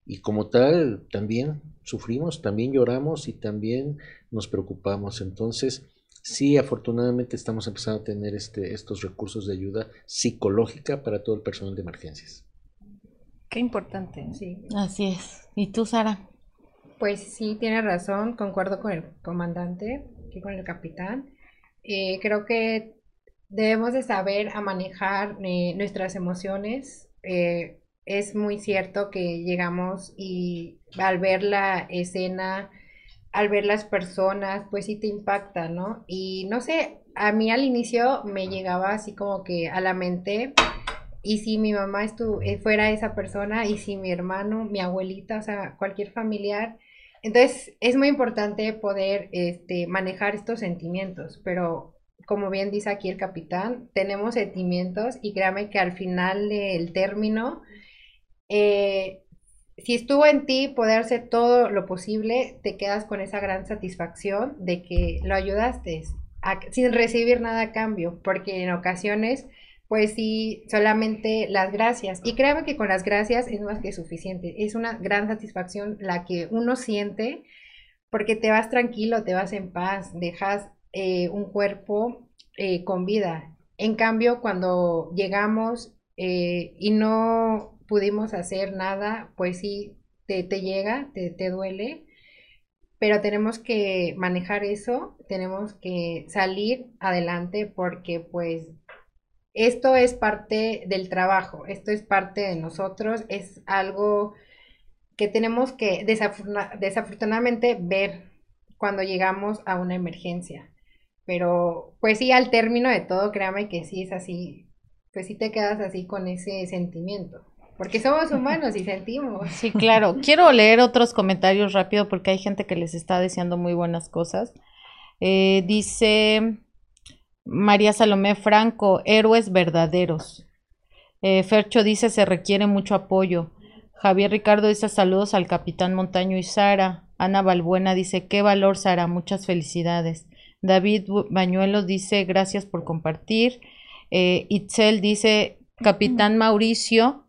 y como tal también sufrimos, también lloramos y también nos preocupamos. Entonces, sí, afortunadamente estamos empezando a tener este, estos recursos de ayuda psicológica para todo el personal de emergencias. Qué importante. Sí. Así es. ¿Y tú, Sara? Pues sí, tiene razón, concuerdo con el comandante y con el capitán. Eh, creo que debemos de saber a manejar eh, nuestras emociones. Eh, es muy cierto que llegamos y al ver la escena, al ver las personas, pues sí te impacta, ¿no? Y no sé, a mí al inicio me llegaba así como que a la mente, y si mi mamá estu eh, fuera esa persona, y si mi hermano, mi abuelita, o sea, cualquier familiar, entonces es muy importante poder este, manejar estos sentimientos, pero como bien dice aquí el capitán, tenemos sentimientos y créame que al final del término, eh, si estuvo en ti poder hacer todo lo posible, te quedas con esa gran satisfacción de que lo ayudaste sin recibir nada a cambio, porque en ocasiones, pues sí, solamente las gracias. Y créame que con las gracias es más que suficiente. Es una gran satisfacción la que uno siente porque te vas tranquilo, te vas en paz, dejas eh, un cuerpo eh, con vida. En cambio, cuando llegamos eh, y no pudimos hacer nada, pues sí, te, llega, te, te duele, pero tenemos que manejar eso, tenemos que salir adelante porque pues esto es parte del trabajo, esto es parte de nosotros, es algo que tenemos que desafortunadamente ver cuando llegamos a una emergencia. Pero pues sí, al término de todo, créame que sí es así, pues sí te quedas así con ese sentimiento. Porque somos humanos y sentimos. Sí, claro. Quiero leer otros comentarios rápido porque hay gente que les está deseando muy buenas cosas. Eh, dice María Salomé Franco, héroes verdaderos. Eh, Fercho dice, se requiere mucho apoyo. Javier Ricardo dice, saludos al capitán Montaño y Sara. Ana Balbuena dice, qué valor, Sara, muchas felicidades. David Bañuelos dice gracias por compartir. Eh, Itzel dice, Capitán Mauricio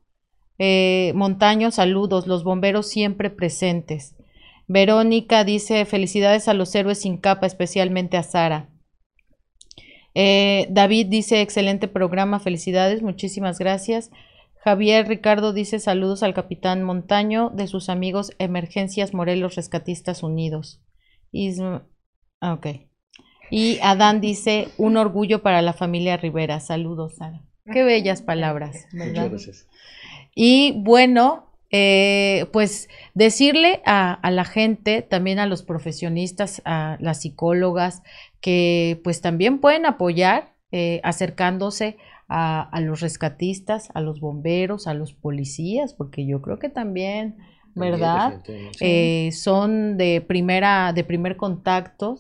eh, Montaño, saludos, los bomberos siempre presentes. Verónica dice, felicidades a los héroes sin capa, especialmente a Sara. Eh, David dice, excelente programa, felicidades, muchísimas gracias. Javier Ricardo dice, saludos al Capitán Montaño de sus amigos Emergencias Morelos Rescatistas Unidos. Ah, ok. Y Adán dice, un orgullo para la familia Rivera. Saludos, Sara. Qué bellas palabras. Muchas gracias. Y bueno, eh, pues decirle a, la gente, también a los profesionistas, a las psicólogas, que pues también pueden apoyar eh, acercándose a, los rescatistas, a los bomberos, a los policías, porque yo creo que también, ¿verdad? Eh, son de primera, de primer contacto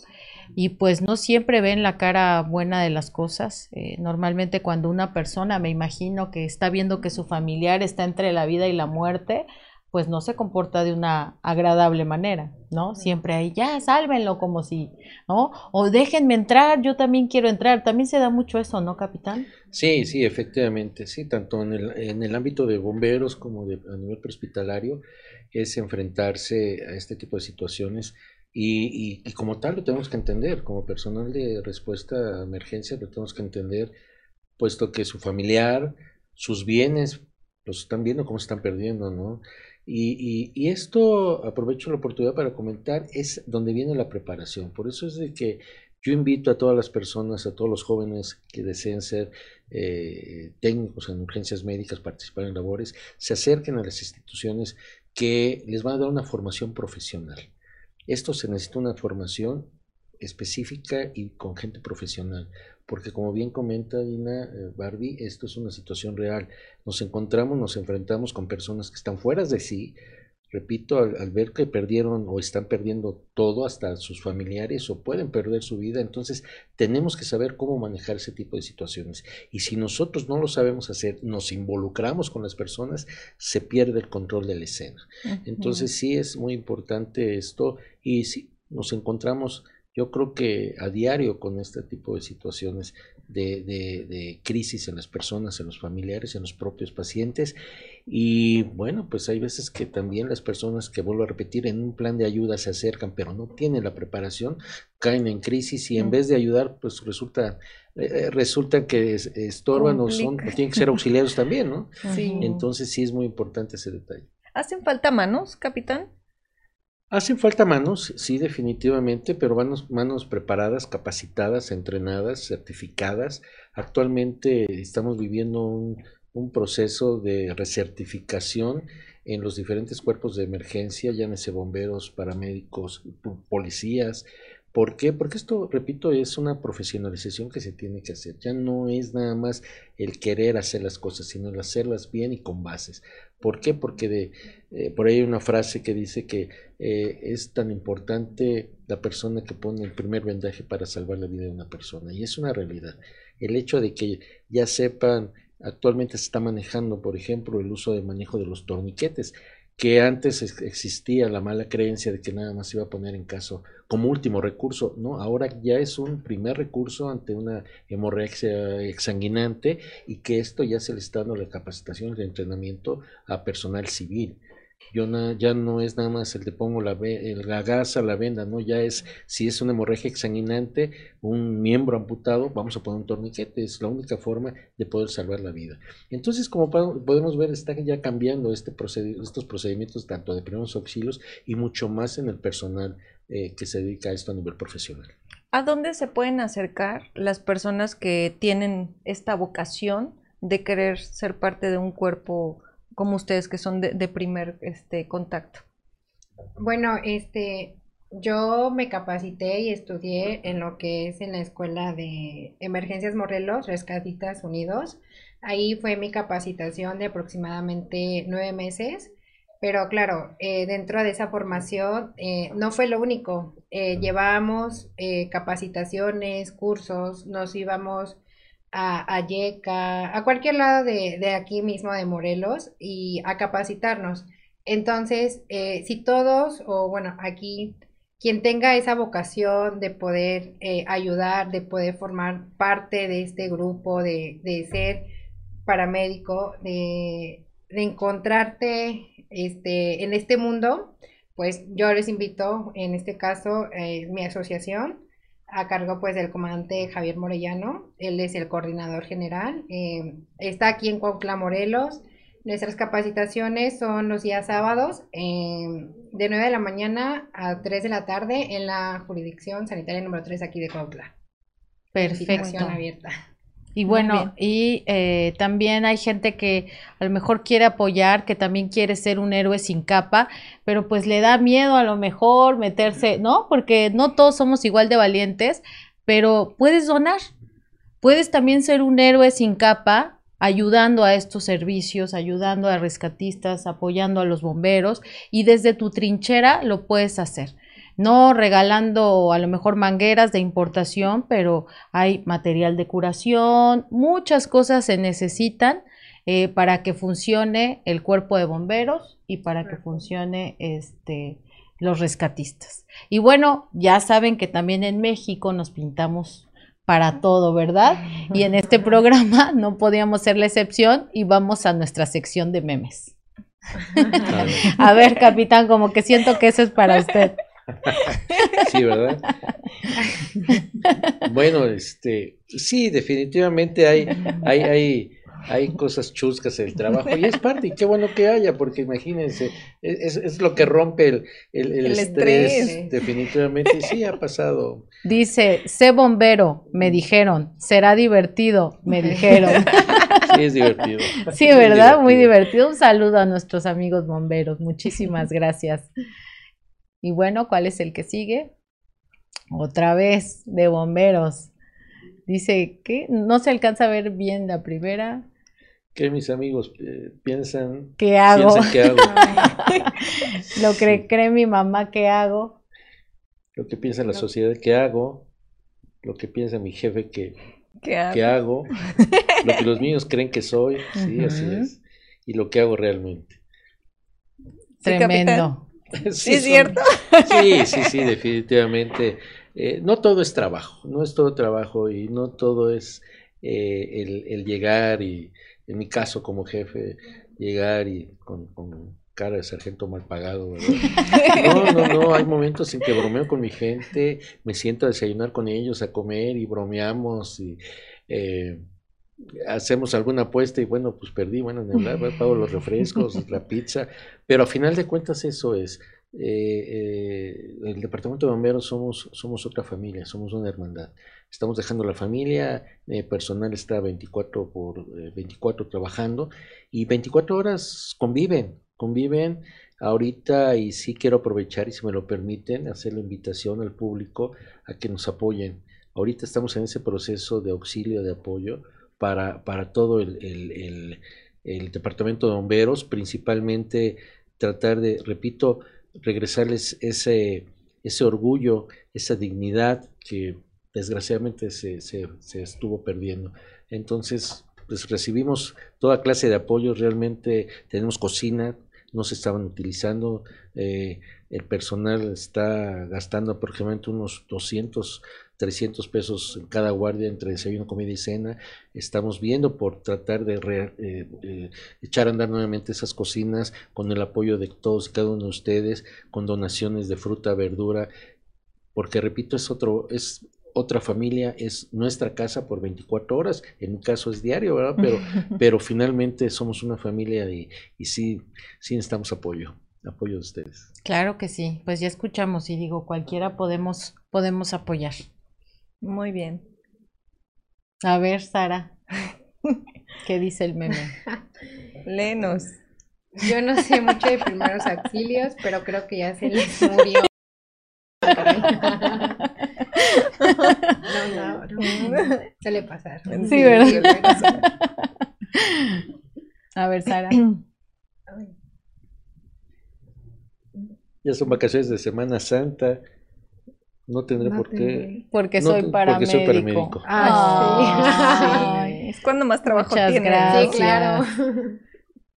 y pues no siempre ven la cara buena de las cosas. Eh, normalmente cuando una persona, me imagino que está viendo que su familiar está entre la vida y la muerte, pues no se comporta de una agradable manera, ¿no? Siempre hay, ya, sálvenlo como si, ¿no? O déjenme entrar, yo también quiero entrar. También se da mucho eso, ¿no, capitán? Sí, sí, efectivamente, sí, tanto en el, en el ámbito de bomberos como de, a nivel prehospitalario, es enfrentarse a este tipo de situaciones y, y, como tal lo tenemos que entender, como personal de respuesta a emergencia lo tenemos que entender, puesto que su familiar, sus bienes, los están viendo cómo se están perdiendo, ¿no? Y, y, esto, aprovecho la oportunidad para comentar, es donde viene la preparación. Por eso es de que yo invito a todas las personas, a todos los jóvenes que deseen ser eh, técnicos en urgencias médicas, participar en labores, se acerquen a las instituciones que les van a dar una formación profesional. Esto se necesita una formación específica y con gente profesional porque como bien comenta Dina eh, Barbie, esto es una situación real. Nos encontramos, nos enfrentamos con personas que están fuera de sí, repito, al, ver que perdieron o están perdiendo todo, hasta sus familiares, o pueden perder su vida, entonces tenemos que saber cómo manejar ese tipo de situaciones. Y si nosotros no lo sabemos hacer, nos involucramos con las personas, se pierde el control de la escena. Entonces sí es muy importante esto y si nos encontramos yo creo que a diario con este tipo de situaciones de, de, crisis en las personas, en los familiares, en los propios pacientes. Y bueno, pues hay veces que también las personas que vuelvo a repetir en un plan de ayuda se acercan, pero no tienen la preparación, caen en crisis y en vez de ayudar, pues resulta eh, resulta que estorban o son tienen que ser auxiliados también, ¿no? Sí. Entonces sí es muy importante ese detalle. ¿Hacen falta manos, capitán? Hacen falta manos, sí, definitivamente, pero manos, manos preparadas, capacitadas, entrenadas, certificadas. Actualmente estamos viviendo un, un proceso de recertificación en los diferentes cuerpos de emergencia, llámese bomberos, paramédicos, policías, ¿Por qué? Porque esto, repito, es una profesionalización que se tiene que hacer. Ya no es nada más el querer hacer las cosas, sino el hacerlas bien y con bases. ¿Por qué? Porque de, eh, por ahí hay una frase que dice que eh, es tan importante la persona que pone el primer vendaje para salvar la vida de una persona. Y es una realidad. El hecho de que ya sepan, actualmente se está manejando, por ejemplo, el uso de manejo de los torniquetes que antes existía la mala creencia de que nada más iba a poner en caso como último recurso, ¿no? Ahora ya es un primer recurso ante una hemorragia exsanguinante y que esto ya se le está dando la capacitación el entrenamiento a personal civil yo ya no es nada más el de pongo la, la gasa, la venda, ¿no? Ya es, si es una hemorragia exsanguinante, un miembro amputado, vamos a poner un torniquete, es la única forma de poder salvar la vida. Entonces, como podemos ver, está ya cambiando este estos procedimientos tanto de primeros auxilios y mucho más en el personal eh, que se dedica a esto a nivel profesional. ¿A dónde se pueden acercar las personas que tienen esta vocación de querer ser parte de un cuerpo como ustedes que son de, primer este, contacto? Bueno, este, yo me capacité y estudié en lo que es en la Escuela de Emergencias Morelos, Rescatistas Unidos. Ahí fue mi capacitación de aproximadamente nueve meses. Pero claro, eh, dentro de esa formación eh, no fue lo único. Eh, llevábamos capacitaciones, cursos, nos íbamos a, a a cualquier lado de, aquí mismo de Morelos y a capacitarnos. Entonces, eh, si todos, o bueno, aquí quien tenga esa vocación de poder eh, ayudar, de poder formar parte de este grupo, de, ser paramédico, de, encontrarte este, en este mundo, pues yo les invito, en este caso, eh, mi asociación, a cargo pues del comandante Javier Morellano, él es el coordinador general, eh, está aquí en Cuautla, Morelos, nuestras capacitaciones son los días sábados eh, de 9 de la mañana a 3 de la tarde en la jurisdicción sanitaria número 3 aquí de Cuautla. Perfecto. abierta. Y bueno, y eh, también hay gente que a lo mejor quiere apoyar, que también quiere ser un héroe sin capa, pero pues le da miedo a lo mejor meterse, ¿no? Porque no todos somos igual de valientes, pero puedes donar. Puedes también ser un héroe sin capa, ayudando a estos servicios, ayudando a rescatistas, apoyando a los bomberos y desde tu trinchera lo puedes hacer no regalando a lo mejor mangueras de importación, pero hay material de curación, muchas cosas se necesitan eh, para que funcione el cuerpo de bomberos y para que funcione este los rescatistas. Y bueno, ya saben que también en México nos pintamos para todo, ¿verdad? Y en este programa no podíamos ser la excepción y vamos a nuestra sección de memes. A ver, capitán, como que siento que eso es para usted. Sí, ¿verdad? Bueno, este, sí, definitivamente hay, hay, hay, hay cosas chuscas en el trabajo y es parte, y qué bueno que haya, porque imagínense, es, es lo que rompe el, el, el El estrés, estrés. definitivamente, sí ha pasado. Dice, sé bombero, me dijeron, será divertido, me dijeron. Sí, es divertido. Sí, ¿verdad? Muy divertido. Un saludo a nuestros amigos bomberos. Muchísimas gracias. Y bueno, ¿cuál es el que sigue? Otra vez de bomberos. Dice que no se alcanza a ver bien la primera. Que mis amigos eh, piensan, ¿Qué hago? piensan que hago, Lo que cree mi mamá que hago. lo que piensa la sociedad que hago, lo que piensa mi jefe que, ¿Qué hago? que hago, lo que los niños creen que soy, sí, así es, y lo que hago realmente. Tremendo. ¿Sí es son- cierto? Sí, sí, sí, definitivamente. Eh, no todo es trabajo, no es todo trabajo y no todo es eh, el, el llegar y, en mi caso como jefe, llegar y con, con cara de sargento mal pagado, ¿verdad? No, no, no, hay momentos en que bromeo con mi gente, me siento a desayunar con ellos, a comer y bromeamos y eh, hacemos alguna apuesta y bueno, pues perdí, bueno, ni pago los refrescos, la pizza, pero a final de cuentas eso es. eh, eh, el departamento de bomberos somos, somos otra familia, somos una hermandad. Estamos dejando la familia, eh, personal está 24 por eh, 24 trabajando y 24 horas conviven, conviven ahorita y sí quiero aprovechar y si me lo permiten hacer la invitación al público a que nos apoyen. Ahorita estamos en ese proceso de auxilio, de apoyo para, para todo el, el- el- departamento de bomberos, principalmente tratar de, repito, regresarles ese, ese orgullo, esa dignidad que desgraciadamente se, se- se estuvo perdiendo. Entonces, pues recibimos toda clase de apoyos, realmente tenemos cocina, no se estaban utilizando, eh, el personal está gastando aproximadamente unos 200, 300 pesos en cada guardia entre desayuno, comida y cena. Estamos viendo por tratar de re- eh, eh, echar a andar nuevamente esas cocinas con el apoyo de todos y cada uno de ustedes, con donaciones de fruta, verdura, porque repito, es otro, es otra familia, es nuestra casa por 24 horas, en mi caso es diario, ¿verdad? Pero, pero finalmente somos una familia y, y sí, sí necesitamos apoyo, apoyo de ustedes. Claro que sí. Pues ya escuchamos y digo, cualquiera podemos, podemos apoyar. Muy bien. A ver, Sara, ¿qué dice el meme? Léenos. Yo no sé mucho de primeros auxilios, pero creo que ya se les murió. No, no, no. Suele pasar. Sí, ¿verdad? A ver, Sara. Ya son vacaciones de Semana Santa, no tendré No por qué. Porque No, soy porque paramédico. soy paramédico. Ah, Ay, Es cuando más trabajo Muchas tiene. gracias. Sí, claro.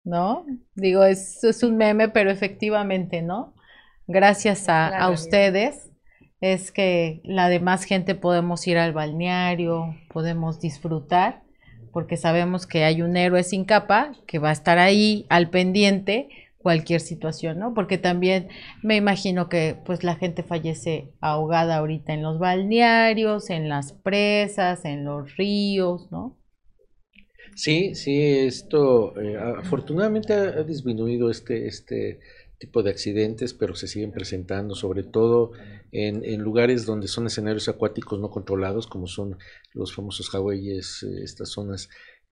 ¿no? Digo, es, es un meme, pero efectivamente, ¿no? Gracias a, a ustedes es que la demás gente podemos ir al balneario, podemos disfrutar, porque sabemos que hay un héroe sin capa que va a estar ahí al pendiente cualquier situación, ¿no? Porque también me imagino que pues la gente fallece ahogada ahorita en los balnearios, en las presas, en los ríos, ¿no? Sí, sí, esto eh, afortunadamente ha, disminuido este, este tipo de accidentes, pero se siguen presentando, sobre todo en, en lugares donde son escenarios acuáticos no controlados, como son los famosos Hawaiis, eh, estas zonas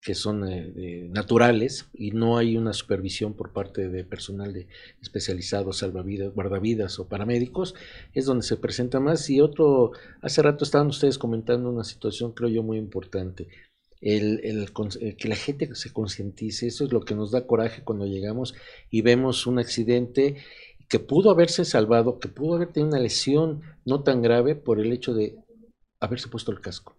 que son eh, eh, naturales y no hay una supervisión por parte de personal de especializado, salvavidas, guardavidas o paramédicos, es donde se presenta más. Y otro, hace rato estaban ustedes comentando una situación, creo yo, muy importante el, el el que la gente se concientice, eso es lo que nos da coraje cuando llegamos y vemos un accidente que pudo haberse salvado, que pudo haber tenido una lesión no tan grave por el hecho de haberse puesto el casco.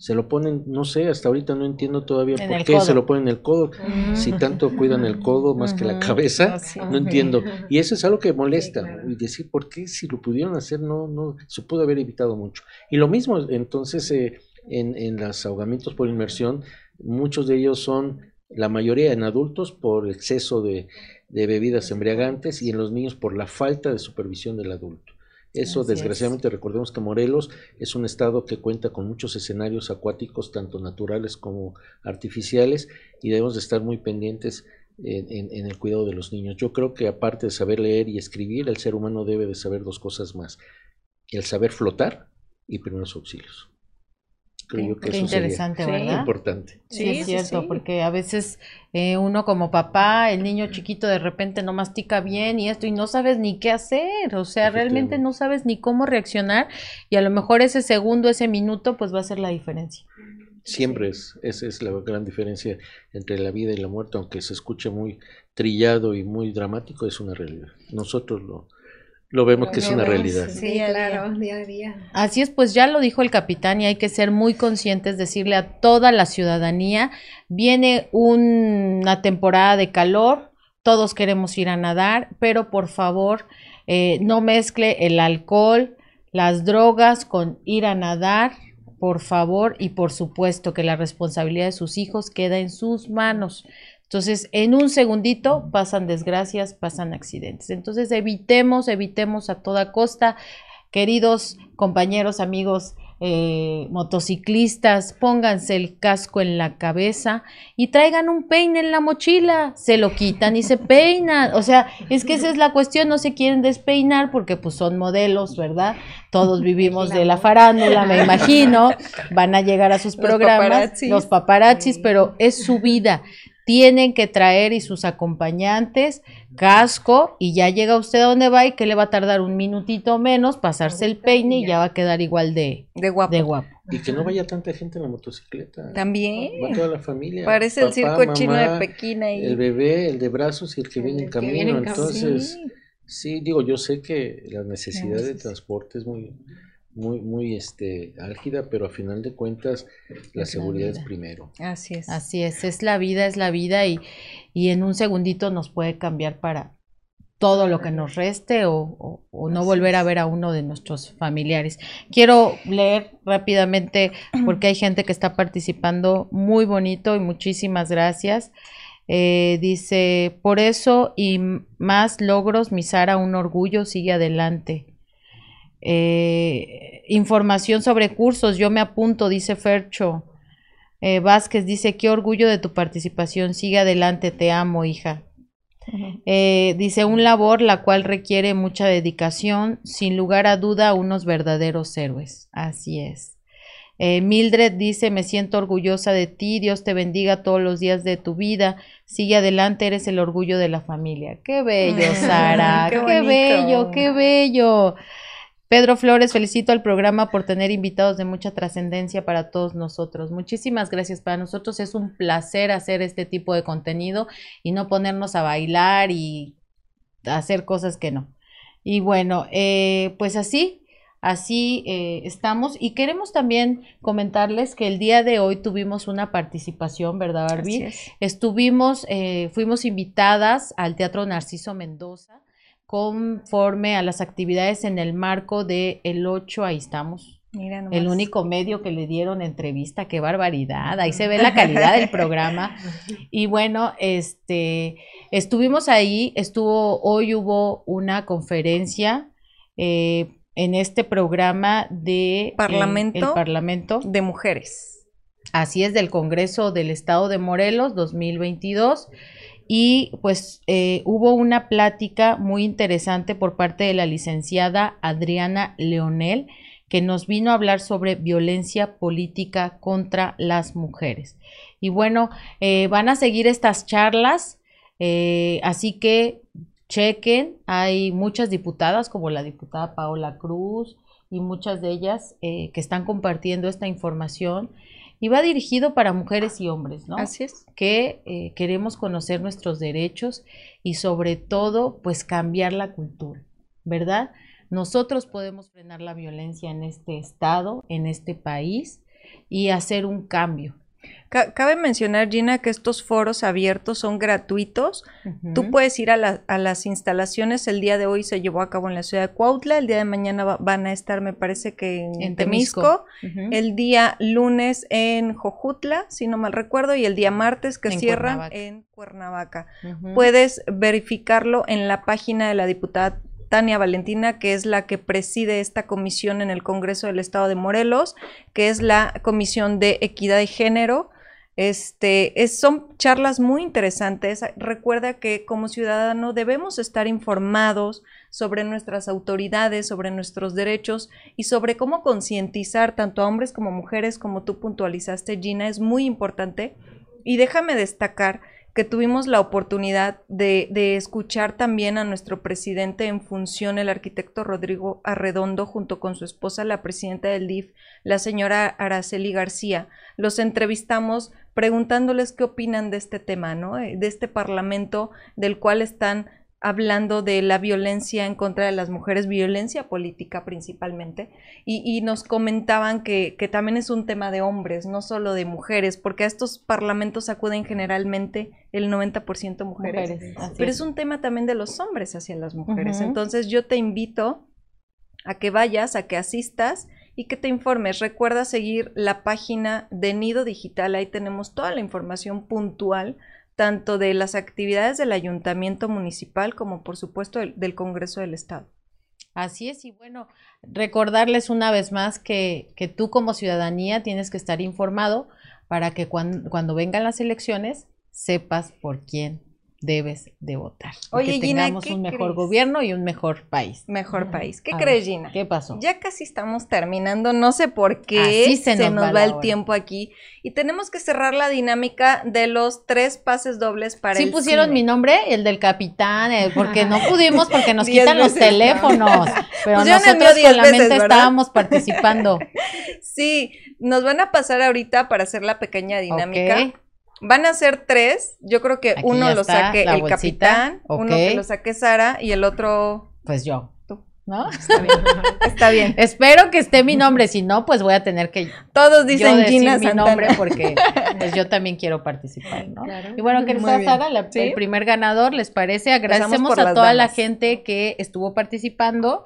Se lo ponen, no sé, hasta ahorita no entiendo todavía En por qué codo. se lo ponen en el codo. Si tanto cuidan el codo más que la cabeza, no entiendo. Y eso es algo que molesta. claro. Y decir, ¿por qué si lo pudieron hacer no, no se pudo haber evitado mucho? Y lo mismo, entonces, eh, en, en los ahogamientos por inmersión, muchos de ellos son, la mayoría en adultos, por exceso de, de bebidas embriagantes y en los niños por la falta de supervisión del adulto. Eso, Así es. desgraciadamente, recordemos que Morelos es un estado que cuenta con muchos escenarios acuáticos, tanto naturales como artificiales, y debemos de estar muy pendientes en, en- en el cuidado de los niños. Yo creo que aparte de saber leer y escribir, el ser humano debe de saber dos cosas más. El saber flotar y primeros auxilios. Creo yo que Qué eso sería interesante, Sí. ¿verdad? importante. Sí, Sí, es cierto, sí. porque a veces eh, uno como papá, el niño chiquito de repente no mastica bien y esto y no sabes ni qué hacer, o sea, realmente no sabes ni cómo reaccionar y a lo mejor ese segundo, ese minuto, pues va a ser la diferencia. Siempre es, esa es la gran diferencia entre la vida y la muerte, aunque se escuche muy trillado y muy dramático, es una realidad. Nosotros lo, lo vemos que es una realidad. Sí, claro, día a día. Así es, pues ya lo dijo el capitán y hay que ser muy conscientes, decirle a toda la ciudadanía, viene una temporada de calor, todos queremos ir a nadar, pero por favor eh, no mezcle el alcohol, las drogas con ir a nadar, por favor, y por supuesto que la responsabilidad de sus hijos queda en sus manos. Entonces, en un segundito pasan desgracias, pasan accidentes. Entonces, evitemos, evitemos a toda costa queridos compañeros, amigos eh, motociclistas, pónganse el casco en la cabeza y traigan un peine en la mochila, se lo quitan y se peinan, o sea, es que esa es la cuestión, no se quieren despeinar porque pues son modelos, ¿verdad? Todos vivimos de la farándula, me imagino, van a llegar a sus Los programas, paparazzis. los paparazzis, pero es su vida. Tienen que traer y sus acompañantes casco y ya llega usted a donde va y que le va a tardar un minutito menos pasarse el peine y ya va a quedar igual de, De guapo. de guapo. Y que no vaya tanta gente en la motocicleta. También. Va toda la familia. Parece el circo chino de Pekín ahí. El bebé, el de brazos y el que viene en viene camino. en camino. Entonces, Sí. sí, digo, yo sé que la necesidad de necesidad. transporte es muy, muy, muy este, álgida, pero a final de cuentas la Es la seguridad es primero. Así es. Así es, es la vida, es la vida y, y en un segundito nos puede cambiar para todo lo que nos reste o, o- o no volver a ver a uno de nuestros familiares. Quiero leer rápidamente porque hay gente que está participando muy bonito y muchísimas gracias. Eh, dice, por eso y más logros, mi Sara, un orgullo, sigue adelante. Eh, información sobre cursos, yo me apunto, dice Fercho. Eh, Vázquez dice, qué orgullo de tu participación, sigue adelante, te amo, hija. Eh, dice, un labor la cual requiere mucha dedicación, sin lugar a duda, unos verdaderos héroes. Así es. Eh, Mildred dice, me siento orgullosa de ti, Dios te bendiga todos los días de tu vida, sigue adelante, eres el orgullo de la familia. Qué bello, Sara, Qué bello, qué bello. Pedro Flores, felicito al programa por tener invitados de mucha trascendencia para todos nosotros. Muchísimas gracias. Para nosotros es un placer hacer este tipo de contenido y no ponernos a bailar y hacer cosas que no. Y bueno, eh, pues así, así eh, estamos. Y queremos también comentarles que el día de hoy tuvimos una participación, ¿verdad, Barbie? Es. Estuvimos, eh, fuimos invitadas al Teatro Narciso Mendoza conforme a las actividades en el marco de el 8, ahí estamos, Mira nomás. el único medio que le dieron entrevista, qué barbaridad, ahí se ve la calidad del programa. Y bueno, este, estuvimos ahí, estuvo, hoy hubo una conferencia eh, en este programa de eh, Parlamento. el Parlamento. De mujeres. Así es, del Congreso del Estado de Morelos 2022. Y pues eh, hubo una plática muy interesante por parte de la licenciada Adriana Leonel, que nos vino a hablar sobre violencia política contra las mujeres. Y bueno, eh, van a seguir estas charlas, eh, así que chequen, hay muchas diputadas como la diputada Paola Cruz y muchas de ellas que están compartiendo esta información y va dirigido para mujeres y hombres, ¿no? Así es. que eh, queremos conocer nuestros derechos y sobre todo, pues cambiar la cultura, ¿verdad? Nosotros podemos frenar la violencia en este estado, en este país, y hacer un cambio. Cabe mencionar, Gina, que estos foros abiertos son gratuitos. Tú puedes ir a, las instalaciones. El día de hoy se llevó a cabo en la ciudad de Cuautla. El día de mañana van a estar, me parece que en, Temisco. El día lunes en Jojutla, si no mal recuerdo. Y el día martes que cierran en Cuernavaca. Puedes verificarlo en la página de la diputada Tania Valentina, que es la que preside esta comisión en el Congreso del Estado de Morelos, que es la Comisión de Equidad de Género. Este, es, son charlas muy interesantes. Recuerda que como ciudadano debemos estar informados sobre nuestras autoridades, sobre nuestros derechos y sobre cómo concientizar tanto a hombres como mujeres, como tú puntualizaste, Gina, es muy importante. Y déjame destacar que tuvimos la oportunidad de, de, escuchar también a nuestro presidente en función, el arquitecto Rodrigo Arredondo, junto con su esposa, la presidenta del DIF, la señora Araceli García. Los entrevistamos preguntándoles qué opinan de este tema, ¿no? Eh, de este parlamento del cual están hablando de la violencia en contra de las mujeres, violencia política principalmente, y, nos comentaban que, también es un tema de hombres, no solo de mujeres, porque a estos parlamentos acuden generalmente el 90% mujeres, mujeres pero es. un tema también de los hombres hacia las mujeres. Entonces yo te invito a que vayas, a que asistas y que te informes. Recuerda seguir la página de Nido Digital, ahí tenemos toda la información puntual tanto de las actividades del ayuntamiento municipal como por supuesto del, Congreso del Estado. Así es, y bueno, recordarles una vez más que, que tú como ciudadanía tienes que estar informado para que cuando, cuando vengan las elecciones sepas por quién debes de votar. Oye, que tengamos un mejor gobierno y un mejor país. Mejor país. ¿Qué crees, Gina? ¿Qué pasó? Ya casi estamos terminando, no sé por qué se, nos, va, el tiempo aquí y tenemos que cerrar la dinámica de los tres pases dobles para sí pusieron mi nombre, el del capitán, eh, porque no pudimos porque nos quitan los teléfonos, pero pues nosotros con la mente estábamos participando. sí, nos van a pasar ahorita para hacer la pequeña dinámica. Van a ser tres. Yo creo que uno lo saque el capitán, uno que lo saque Sara y el otro. Pues yo. Tú. ¿No? Está bien. Está bien. Espero que esté mi nombre. Si no, pues voy a tener que. Todos dicen Gina mi nombre porque pues yo también quiero participar, ¿no? Y bueno, que está Sara, el primer ganador, ¿les parece? Agradecemos a toda la gente que estuvo participando.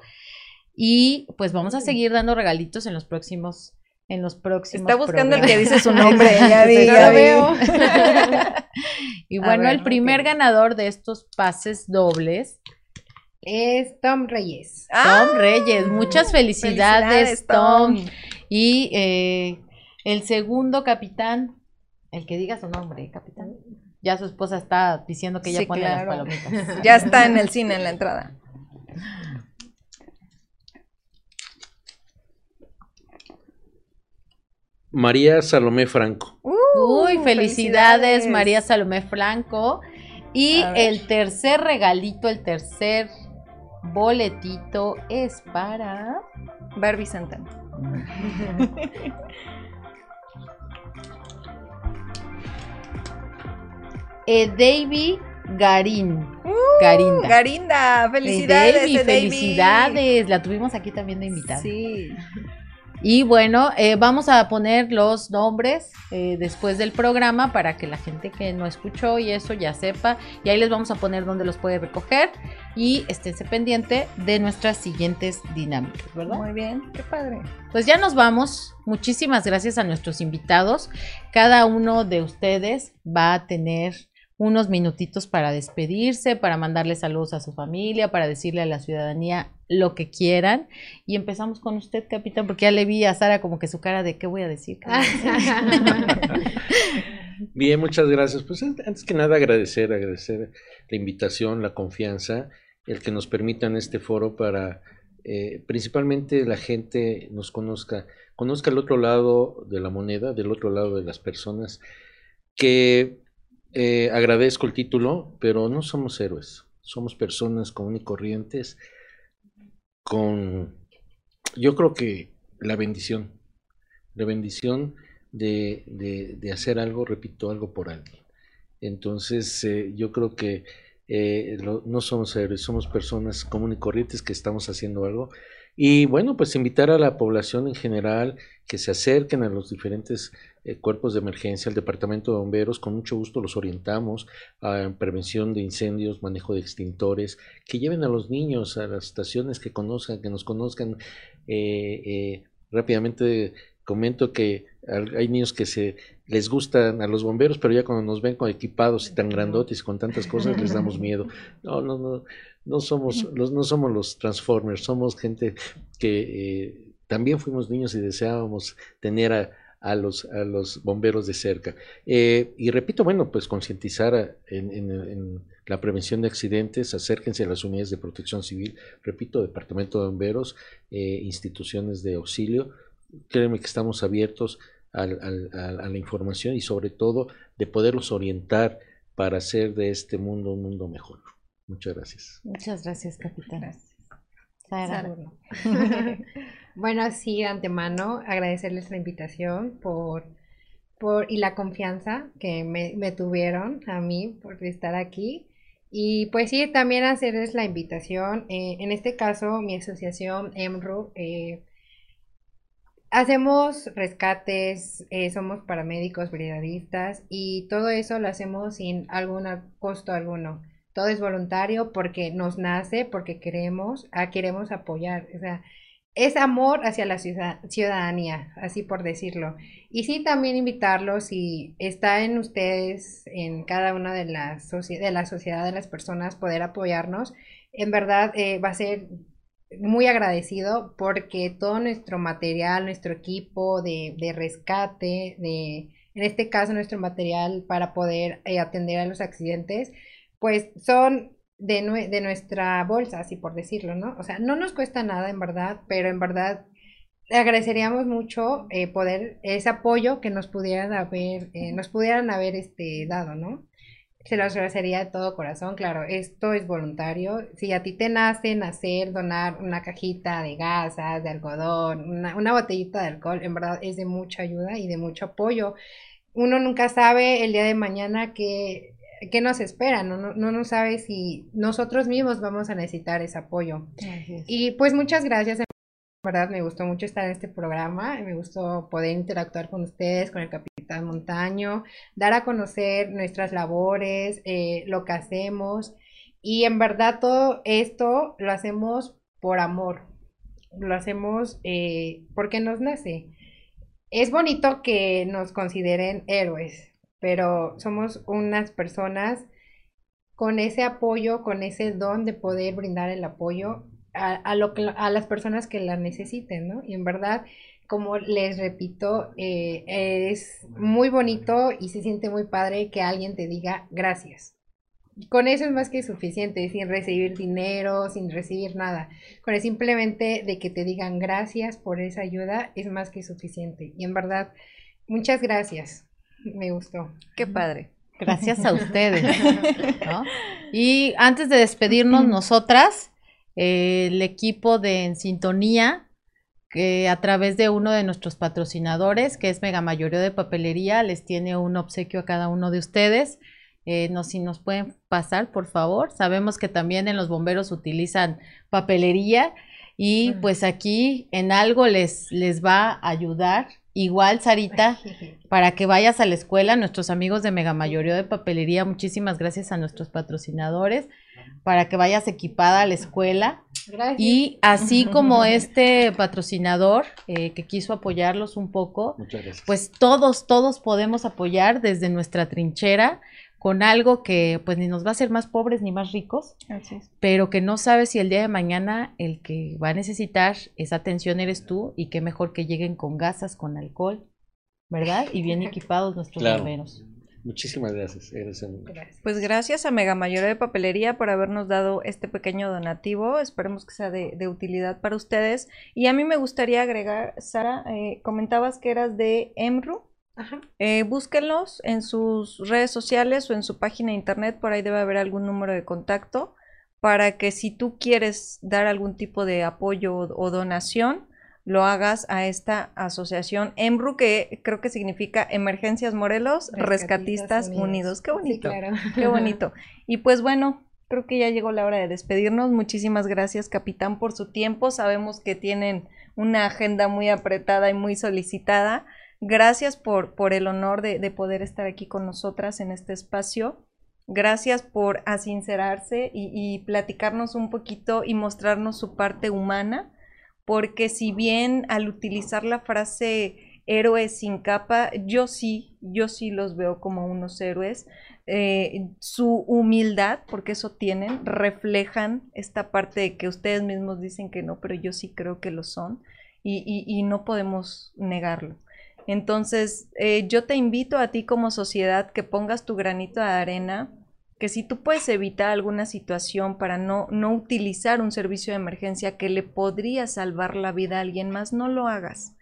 Y pues vamos a seguir dando regalitos en los próximos en los próximos. Está buscando el que dice su nombre, ya veo. y bueno, el primer ganador de estos pases dobles es Tom Reyes. Tom Reyes, muchas felicidades, Tom. Y eh, el segundo capitán, el que diga su nombre, capitán. Ya su esposa está diciendo que ya pone las palomitas. Ya está en el cine en la entrada. María Salomé Franco. Uy, felicidades, María Salomé Franco. Y el tercer regalito, el tercer boletito es para Barbie Santana. eh, Davy Garín. Uh, Garinda. Garinda, felicidades. felicidades. La tuvimos aquí también de invitada. Sí. Y bueno, eh, vamos a poner los nombres eh, después del programa para que la gente que no escuchó y eso ya sepa. Y ahí les vamos a poner dónde los puede recoger y esténse pendiente de nuestras siguientes dinámicas, ¿verdad? Muy bien, qué padre. Pues ya nos vamos. Muchísimas gracias a nuestros invitados. Cada uno de ustedes va a tener unos minutitos para despedirse, para mandarle saludos a su familia, para decirle a la ciudadanía lo que quieran. Y empezamos con usted, capitán, porque ya le vi a Sara como que su cara de qué voy a decir. Bien, muchas gracias. Pues antes que nada agradecer, agradecer la invitación, la confianza, el que nos permitan este foro para eh, principalmente la gente nos conozca, conozca el otro lado de la moneda, del otro lado de las personas, que eh, agradezco el título, pero no somos héroes, somos personas comunes y corrientes con, yo creo que la bendición, la bendición de, de, hacer algo, repito, algo por alguien. Entonces, eh, yo creo que eh, no somos héroes, somos personas comunes y corrientes que estamos haciendo algo. Y bueno, pues invitar a la población en general que se acerquen a los diferentes eh, cuerpos de emergencia, al departamento de bomberos, con mucho gusto los orientamos a prevención de incendios, manejo de extintores, que lleven a los niños a las estaciones que conozcan, que nos conozcan. Eh, rápidamente comento que hay niños que se les gustan a los bomberos, pero ya cuando nos ven con equipados y tan grandotes y con tantas cosas les damos miedo. No, no, no, no somos los, no somos los Transformers, somos gente que eh, también fuimos niños y deseábamos tener a, a los, a los bomberos de cerca. Eh, y repito, bueno, pues concientizar en, en, la prevención de accidentes, acérquense a las unidades de protección civil, repito, departamento de bomberos, eh, instituciones de auxilio, créeme que estamos abiertos a, la información y sobre todo de poderlos orientar para hacer de este mundo un mundo mejor. Muchas gracias. Muchas gracias, capitán. bueno, sí, de antemano, agradecerles la invitación por, por y la confianza que me, tuvieron a mí por estar aquí. Y pues sí, también hacerles la invitación. Eh, en este caso, mi asociación EMRU eh, Hacemos rescates, eh, somos paramédicos, brigadistas y todo eso lo hacemos sin algún costo alguno. Todo es voluntario porque nos nace, porque queremos, ah, queremos apoyar. O sea, es amor hacia la ciudadanía, así por decirlo. Y sí, también invitarlos, si está en ustedes, en cada una de las de la sociedad de las personas, poder apoyarnos. En verdad, eh, va a ser muy agradecido porque todo nuestro material, nuestro equipo de, de rescate, de, en este caso nuestro material para poder eh, atender a los accidentes, pues son de, de nuestra bolsa, así por decirlo, ¿no? O sea, no nos cuesta nada en verdad, pero en verdad agradeceríamos mucho eh, poder ese apoyo que nos pudieran haber, eh, nos pudieran haber este, dado, ¿no? Se los agradecería de todo corazón, claro, esto es voluntario. Si a ti te nace nacer, donar una cajita de gasas, de algodón, una, botellita de alcohol, en verdad es de mucha ayuda y de mucho apoyo. Uno nunca sabe el día de mañana qué, qué nos espera, no, no, no, sabe si nosotros mismos vamos a necesitar ese apoyo. Y pues muchas gracias verdad me gustó mucho estar en este programa, me gustó poder interactuar con ustedes, con el capitán Montaño, dar a conocer nuestras labores, eh, lo que hacemos y en verdad todo esto lo hacemos por amor, lo hacemos eh, porque nos nace. Es bonito que nos consideren héroes, pero somos unas personas con ese apoyo, con ese don de poder brindar el apoyo a, lo a las personas que la necesiten, ¿no? Y en verdad, como les repito, eh, es muy bonito y se siente muy padre que alguien te diga gracias. Con eso es más que suficiente, sin recibir dinero, sin recibir nada. Con el simplemente de que te digan gracias por esa ayuda es más que suficiente. Y en verdad, muchas gracias. Me gustó. Qué padre. Gracias a ustedes. Y antes de despedirnos, nosotras, el equipo de En Sintonía, que a través de uno de nuestros patrocinadores, que es Mega Mayoría de Papelería, les tiene un obsequio a cada uno de ustedes. Eh, no, si nos pueden pasar, por favor. Sabemos que también en los bomberos utilizan papelería y pues aquí en algo les, les va a ayudar. Igual, Sarita, para que vayas a la escuela, nuestros amigos de Mega Mayoría de Papelería, muchísimas gracias a nuestros patrocinadores para que vayas equipada a la escuela. Gracias. Y así como este patrocinador eh, que quiso apoyarlos un poco, pues todos, todos podemos apoyar desde nuestra trinchera con algo que pues ni nos va a hacer más pobres ni más ricos, pero que no sabes si el día de mañana el que va a necesitar esa atención eres tú y qué mejor que lleguen con gasas, con alcohol, ¿verdad? Y bien equipados nuestros claro. Muchísimas gracias. Pues gracias a Mega Mayoría de Papelería por habernos dado este pequeño donativo. Esperemos que sea de, utilidad para ustedes. Y a mí me gustaría agregar, Sara, eh, comentabas que eras de EMRU. Ajá. Eh, búsquenlos en sus redes sociales o en su página de internet, por ahí debe haber algún número de contacto para que si tú quieres dar algún tipo de apoyo o donación, lo hagas a esta asociación EMRU, que creo que significa Emergencias Morelos Rescatistas, Unidos. Qué bonito. Qué bonito. Y pues bueno, creo que ya llegó la hora de despedirnos. Muchísimas gracias, capitán, por su tiempo. Sabemos que tienen una agenda muy apretada y muy solicitada. Gracias por, por el honor de, de poder estar aquí con nosotras en este espacio. Gracias por asincerarse y, y, platicarnos un poquito y mostrarnos su parte humana, porque si bien al utilizar la frase héroes sin capa, yo sí, yo sí los veo como unos héroes. Eh, su humildad, porque eso tienen, reflejan esta parte de que ustedes mismos dicen que no, pero yo sí creo que lo son y, y, y no podemos negarlo. Entonces, eh, yo te invito a ti como sociedad que pongas tu granito de arena, que si tú puedes evitar alguna situación para no, no utilizar un servicio de emergencia que le podría salvar la vida a alguien más, no lo hagas.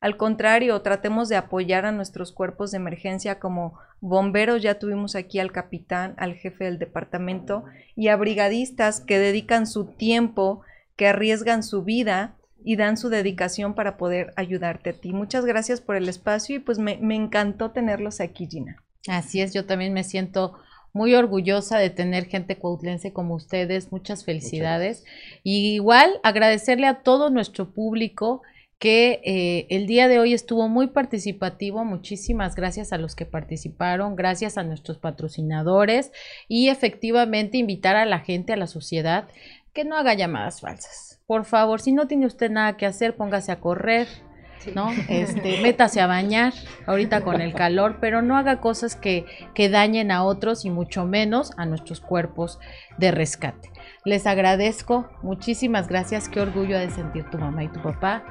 Al contrario, tratemos de apoyar a nuestros cuerpos de emergencia como bomberos, ya tuvimos aquí al capitán, al jefe del departamento, y a brigadistas que dedican su tiempo, que arriesgan su vida y dan su dedicación para poder ayudarte a ti. Muchas gracias por el espacio y pues me, me encantó tenerlos aquí, Gina. Así es, yo también me siento muy orgullosa de tener gente cuautlense como ustedes. Muchas felicidades. Muchas y igual agradecerle a todo nuestro público que eh, el día de hoy estuvo muy participativo. Muchísimas gracias a los que participaron, gracias a nuestros patrocinadores y efectivamente invitar a la gente, a la sociedad, que no haga llamadas falsas. Por favor, si no tiene usted nada que hacer, póngase a correr, ¿no? Este, métase a bañar ahorita con el calor, pero no haga cosas que, que dañen a otros y mucho menos a nuestros cuerpos de rescate. Les agradezco, muchísimas gracias, qué orgullo de sentir tu mamá y tu papá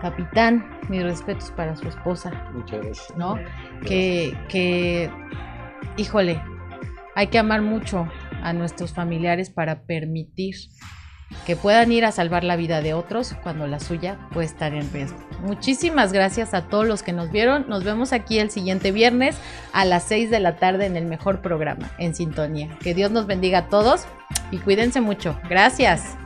capitán, mis respetos para su esposa. Muchas gracias. ¿No? Que, que, híjole, hay que amar mucho a nuestros familiares para permitir que puedan ir a salvar la vida de otros cuando la suya puede estar en riesgo. Muchísimas gracias a todos los que nos vieron. Nos vemos aquí el siguiente viernes a las 6 de la tarde en el mejor programa, en sintonía. Que Dios nos bendiga a todos y cuídense mucho. Gracias.